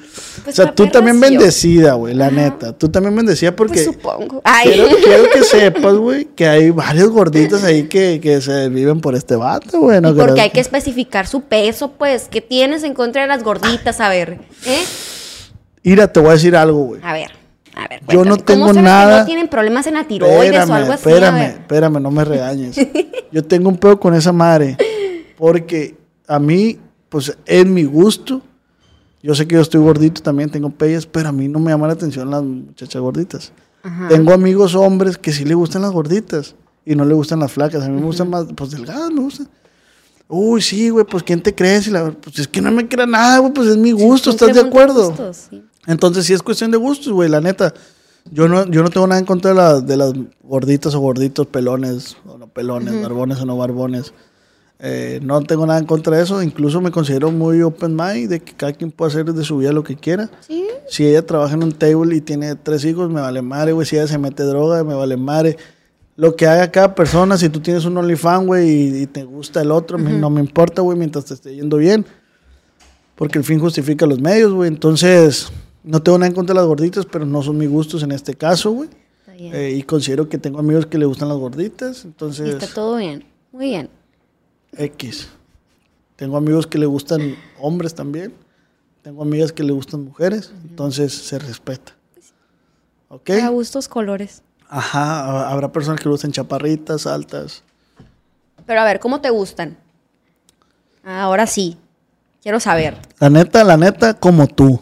Pues o sea, tú también bendecida, güey, la neta. Tú también bendecida porque. Pues supongo. Ay. Quiero, quiero que sepas, güey, que hay varios gorditos ahí que, que se viven por este vato, güey. No porque hay que especificar su peso, pues. ¿Qué tienes en contra de las gorditas? A ver, ¿eh? Mira, te voy a decir algo, güey. A ver, a ver. Yo no cuéntame, ¿cómo tengo que nada- no tienen problemas en la tiroides Espérame, o algo así? Espérame, espérame, no me regañes. Yo tengo un pedo con esa madre. Porque a mí, pues, es mi gusto. Yo sé que yo estoy gordito también, tengo pellas, pero a mí no me llama la atención las muchachas gorditas. Tengo amigos hombres que sí le gustan las gorditas y no le gustan las flacas. A mí me gustan más, pues, delgadas, me gustan. Uy, sí, güey, pues, ¿quién te crees? Y la- pues, es que no me crea nada, güey, pues, es mi gusto, ¿estás de acuerdo? gustos, sí. Entonces sí es cuestión de gustos, güey, la neta. Yo no, yo no tengo nada en contra de, la- de las gorditas o gorditos, pelones o no pelones, barbones o no barbones. Eh, no tengo nada en contra de eso. Incluso me considero muy open mind de que cada quien puede hacer de su vida lo que quiera. Sí. Si ella trabaja en un table y tiene tres hijos, me vale madre, güey. Si ella se mete droga, me vale madre. Lo que haga cada persona, si tú tienes un OnlyFans, güey, y, y te gusta el otro, no me importa, güey, mientras te esté yendo bien. Porque el fin justifica los medios, güey. Entonces, no tengo nada en contra de las gorditas, pero no son mis gustos en este caso, güey. Eh, y considero que tengo amigos que le gustan las gorditas, entonces Está todo bien. Muy bien. X. Tengo amigos que le gustan hombres también. Tengo amigas que le gustan mujeres, entonces se respeta. ¿Ok? A gustos colores. Ajá, ha- habrá personas que le gustan chaparritas, altas. Pero a ver, ¿cómo te gustan? Ahora sí. Quiero saber. La neta, la neta, como tú.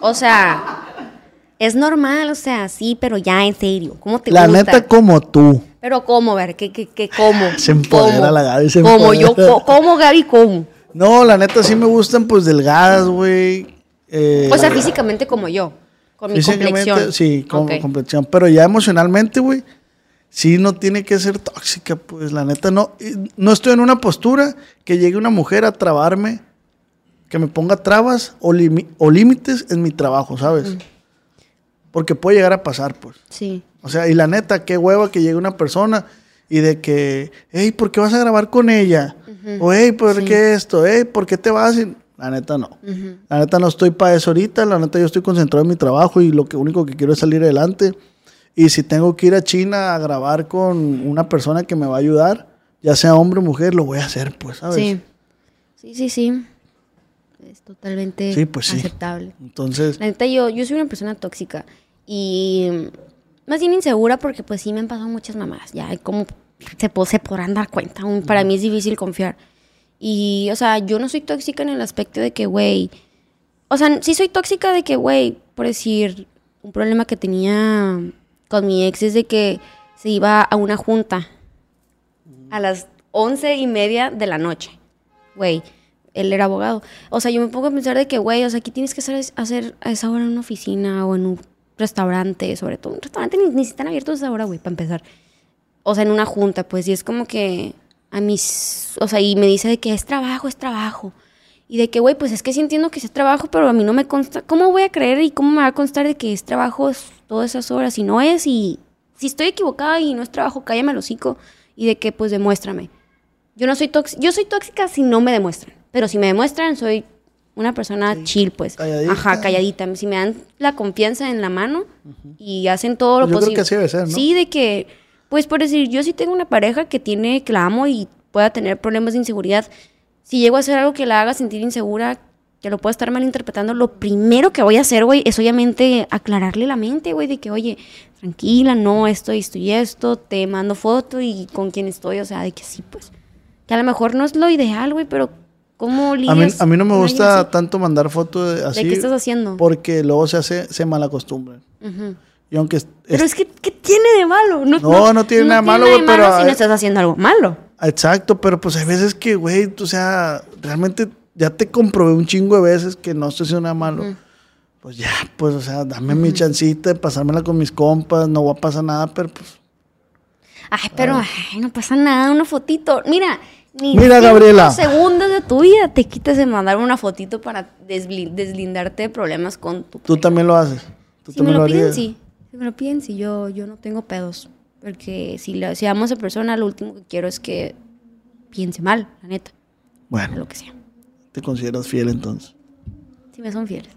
O sea, es normal, o sea, sí, pero ya en serio. ¿Cómo te La neta, como tú. Pero ¿cómo? Ver, ¿qué, qué, qué, cómo? Se empodera ¿Cómo? la Gaby, se ¿Cómo? Yo, ¿Cómo, Gaby? ¿Cómo? No, la neta sí me gustan pues delgadas, güey. Eh, O sea, físicamente como yo. Con mi complexión. sí, con Ok. complexión. Pero ya emocionalmente, güey, sí no tiene que ser tóxica, pues la neta no. No estoy en una postura que llegue una mujer a trabarme, que me ponga trabas o, límites en mi trabajo, ¿sabes? Porque puede llegar a pasar, pues. Sí. O sea, y la neta, qué hueva que llegue una persona y de que, hey, ¿por qué vas a grabar con ella? O, hey, ¿por qué esto? Hey, ¿por qué te vas? Y, la neta, no. La neta, no estoy para eso ahorita. La neta, yo estoy concentrado en mi trabajo y lo que único que quiero es salir adelante. Y si tengo que ir a China a grabar con una persona que me va a ayudar, ya sea hombre o mujer, lo voy a hacer, pues, ¿sabes? Sí. Sí, sí, sí. Es totalmente Sí, pues sí. aceptable. Entonces, La neta, yo, yo soy una persona tóxica y más bien insegura porque pues sí me han pasado muchas mamadas. Ya, como se, po- se podrán dar cuenta. aún Para mí es difícil confiar. Y, o sea, yo no soy tóxica en el aspecto de que, güey, o sea, sí soy tóxica de que, güey, por decir, un problema que tenía con mi ex es de que se iba a una junta a las once y media de la noche. Güey, él era abogado. O sea, yo me pongo a pensar de que, güey, o sea, aquí tienes que hacer, hacer a esa hora en una oficina o en un restaurante, sobre todo. Un restaurante ni, ni están abiertos a esa hora, güey, para empezar. O sea, en una junta, pues, y es como que a mis. O sea, y me dice de que es trabajo, es trabajo. Y de que, güey, pues es que sí entiendo que es trabajo, pero a mí no me consta. ¿Cómo voy a creer y cómo me va a constar de que es trabajo todas esas horas? Y no es, y si estoy equivocada y no es trabajo, cállame el hocico. Y de que, pues, demuéstrame. Yo no soy tóxica. Yo soy tóxica si no me demuestran. Pero si me demuestran, soy una persona chill, pues. Calladita. Ajá, calladita. Si me dan la confianza en la mano y hacen todo lo Pues yo creo posible. que así debe ser, ¿no? Sí, de que, pues por decir, yo sí tengo una pareja que tiene, que la amo y pueda tener problemas de inseguridad. Si llego a hacer algo que la haga sentir insegura, que lo pueda estar malinterpretando, lo primero que voy a hacer, güey, es obviamente aclararle la mente, güey, de que, oye, tranquila, no, esto, esto y esto, te mando foto y con quién estoy, o sea, de que sí, pues. Que a lo mejor no es lo ideal, güey, pero ¿cómo A mí, lidias a mí no me gusta tanto mandar fotos de- así. qué estás haciendo? Porque luego se hace, se malacostumbran. Ujú. Y aunque es- Pero es que, ¿qué tiene de malo? No, no tiene nada malo, güey, pero, si no estás haciendo algo malo. Exacto, pero pues hay veces que, güey, o sea, realmente ya te comprobé un chingo de veces que no estoy haciendo nada malo. Pues ya, pues, o sea, dame mi chancita de pasármela con mis compas, no va a pasar nada, pero pues. Ay, pero ay, no pasa nada, una fotito. Mira, ni Mira, Gabriela. segundos de tu vida te quitas de mandar una fotito para deslindarte de problemas con tu Tú también lo haces. Tú Si me también lo piden, sí. Si me lo piden, sí. Yo, yo no tengo pedos. Porque si, la, si amo a esa persona, lo último que quiero es que piense mal, la neta. Bueno, Lo que sea. te consideras fiel entonces. Si me son fieles.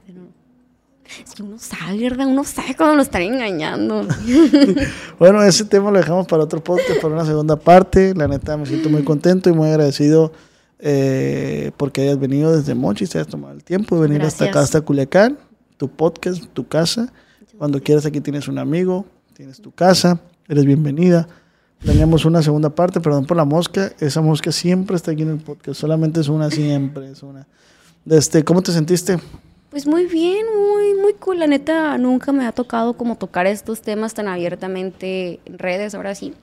Es que uno sabe, ¿verdad? Uno sabe cuando lo están engañando. Bueno, ese tema lo dejamos para otro podcast, para una segunda parte. La neta, me siento muy contento y muy agradecido eh, porque hayas venido desde Mochis, te hayas tomado el tiempo de venir hasta acá, Gracias. hasta Culiacán, tu podcast, tu casa. Cuando quieras, aquí tienes un amigo, tienes tu casa, eres bienvenida. Teníamos una segunda parte, perdón por la mosca. Esa mosca siempre está aquí en el podcast, solamente es una siempre, es una. Este, ¿Cómo te sentiste? Pues muy bien, muy, muy cool. La neta, nunca me ha tocado como tocar estos temas tan abiertamente en redes, ahora sí.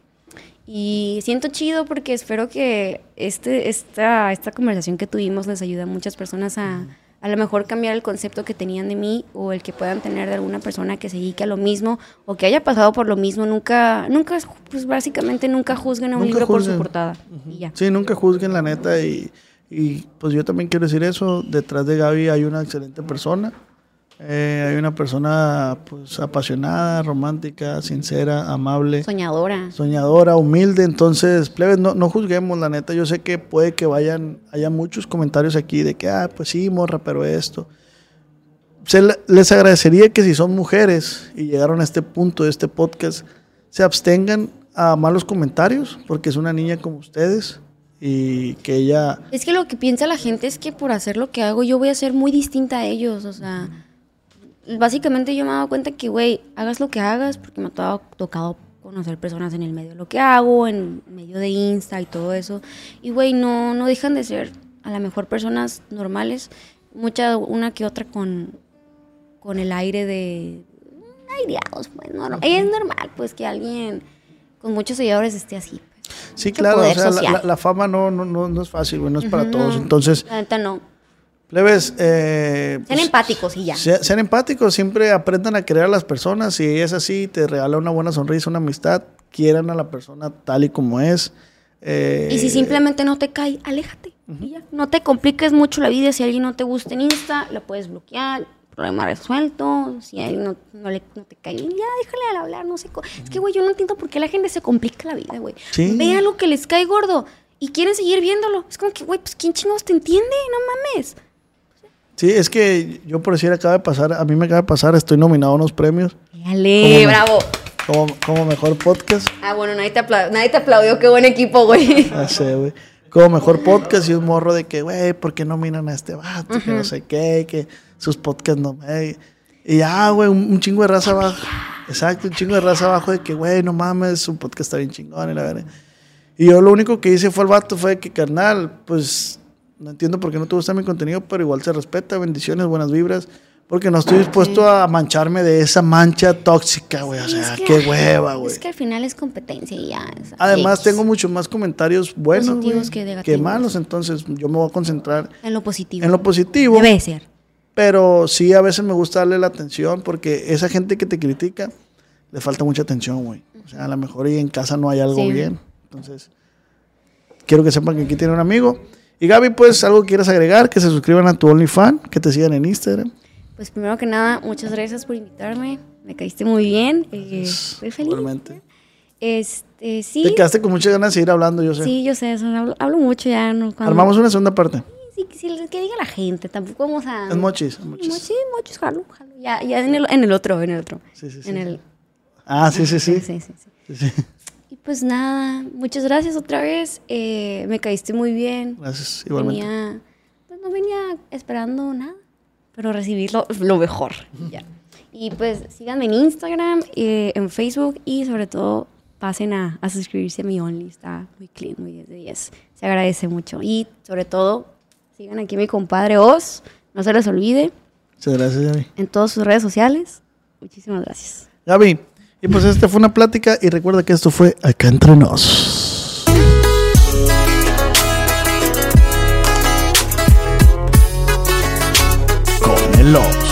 Y siento chido porque espero que este, esta, esta conversación que tuvimos les ayude a muchas personas a a lo mejor cambiar el concepto que tenían de mí o el que puedan tener de alguna persona que se dedique a lo mismo o que haya pasado por lo mismo. Nunca, nunca, pues básicamente nunca juzguen a un Nunca libro por su portada. Y ya. Sí, nunca juzguen la neta y, y, pues yo también quiero decir eso. Detrás de Gaby hay una excelente persona. Eh, hay una persona pues apasionada, romántica, sincera, amable, Soñadora. soñadora, humilde. Entonces, plebes, no, no juzguemos la neta. Yo sé que puede que vayan, haya muchos comentarios aquí de que, ah, pues sí, morra, pero esto. Se le- les agradecería que si son mujeres y llegaron a este punto de este podcast, se abstengan a malos comentarios, porque es una niña como ustedes y que ella... Es que lo que piensa la gente es que por hacer lo que hago yo voy a ser muy distinta a ellos, o sea, básicamente yo me he dado cuenta que, güey, hagas lo que hagas, porque me ha to- tocado conocer personas en el medio de lo que hago, en medio de Insta y todo eso, y, güey, no, no dejan de ser a lo mejor personas normales, mucha, una que otra con, con el aire de aireados, pues, no, no, es normal, pues, que alguien con muchos seguidores esté así. Sí, claro, o sea, la, social. la- la fama no, no, no, no es fácil, güey, no es para todos. Entonces, La neta no. plebes, eh, Sean pues, empáticos y ya. Se- Sean empáticos, siempre aprendan a querer a las personas. Si es así, te regala una buena sonrisa, una amistad, quieran a la persona tal y como es. Eh, Y si simplemente no te cae, aléjate. y ya. No te compliques mucho la vida. Si alguien no te gusta en Insta, la puedes bloquear. Problema resuelto. Si a alguien no, no le, no te cae ya déjale al hablar. No sé. Es que, güey, yo no entiendo por qué la gente se complica la vida, güey. Sí. Ve algo que les cae gordo y quieren seguir viéndolo. Es como que, güey, pues ¿quién chingados te entiende? No mames. Sí, es que yo por decir, acaba de pasar, a mí me acaba de pasar, estoy nominado a unos premios Dale, ¿Cómo no? bravo. como, como mejor podcast. Ah, bueno, nadie te, nadie te aplaudió. Qué buen equipo, güey. Ya sé, güey. Como mejor podcast y un morro de que, güey, ¿por qué nominan a este vato? Que no sé qué, que sus podcasts no me... Y ya, güey, un, un chingo de raza abajo. Exacto, un chingo de raza abajo de que, güey, no mames, su podcast está bien chingón y la verdad. Y yo lo único que hice fue al vato, fue que, carnal, pues, no entiendo por qué no te gusta mi contenido, pero igual se respeta, bendiciones, buenas vibras. Porque no estoy dispuesto a mancharme de esa mancha tóxica, güey. O Sí, sea, es que- qué hueva, güey. Es que al final es competencia y ya. Además, tengo muchos más comentarios buenos güey, que que, malos, entonces yo me voy a concentrar En lo positivo. en lo positivo. Debe ser. Pero sí, a veces me gusta darle la atención porque esa gente que te critica le falta mucha atención, güey. O sea, a lo mejor y en casa no hay algo Sí. bien. Entonces, quiero que sepan que aquí tiene un amigo. Y Gaby, pues, algo que quieras agregar, que se suscriban a tu OnlyFans, que te sigan en Instagram. Pues primero que nada, muchas gracias por invitarme. Me caíste muy bien. Eh, estoy feliz. Igualmente. Este, sí. Te quedaste con muchas ganas de seguir hablando, yo sé. Sí, yo sé, hablo, hablo mucho ya. ¿no? Cuando- Armamos una segunda parte. sí, sí, que diga la gente, tampoco vamos a... Es mochis, es mochis. Mochis, mochis, jalo, jalo. Ya, ya en el, en el otro, en el otro. Sí, sí, sí. En el... Ah, sí, sí, sí. Sí, sí, sí. Sí, sí. Y pues nada, muchas gracias otra vez. eh, me caíste muy bien. Gracias, igualmente. Venía, pues no venía esperando nada, pero recibir lo, lo mejor. ya. Y pues síganme en Instagram, eh, en Facebook y sobre todo pasen a, a suscribirse a mi Only. Está muy clean, muy 10 de 10. Se agradece mucho. Y sobre todo, sigan aquí a mi compadre Oz. No se les olvide Muchas gracias, Gaby. en todas sus redes sociales. Muchísimas gracias. Gaby, y pues esta fue una plática y recuerda que esto fue Acá Entre Nos. Con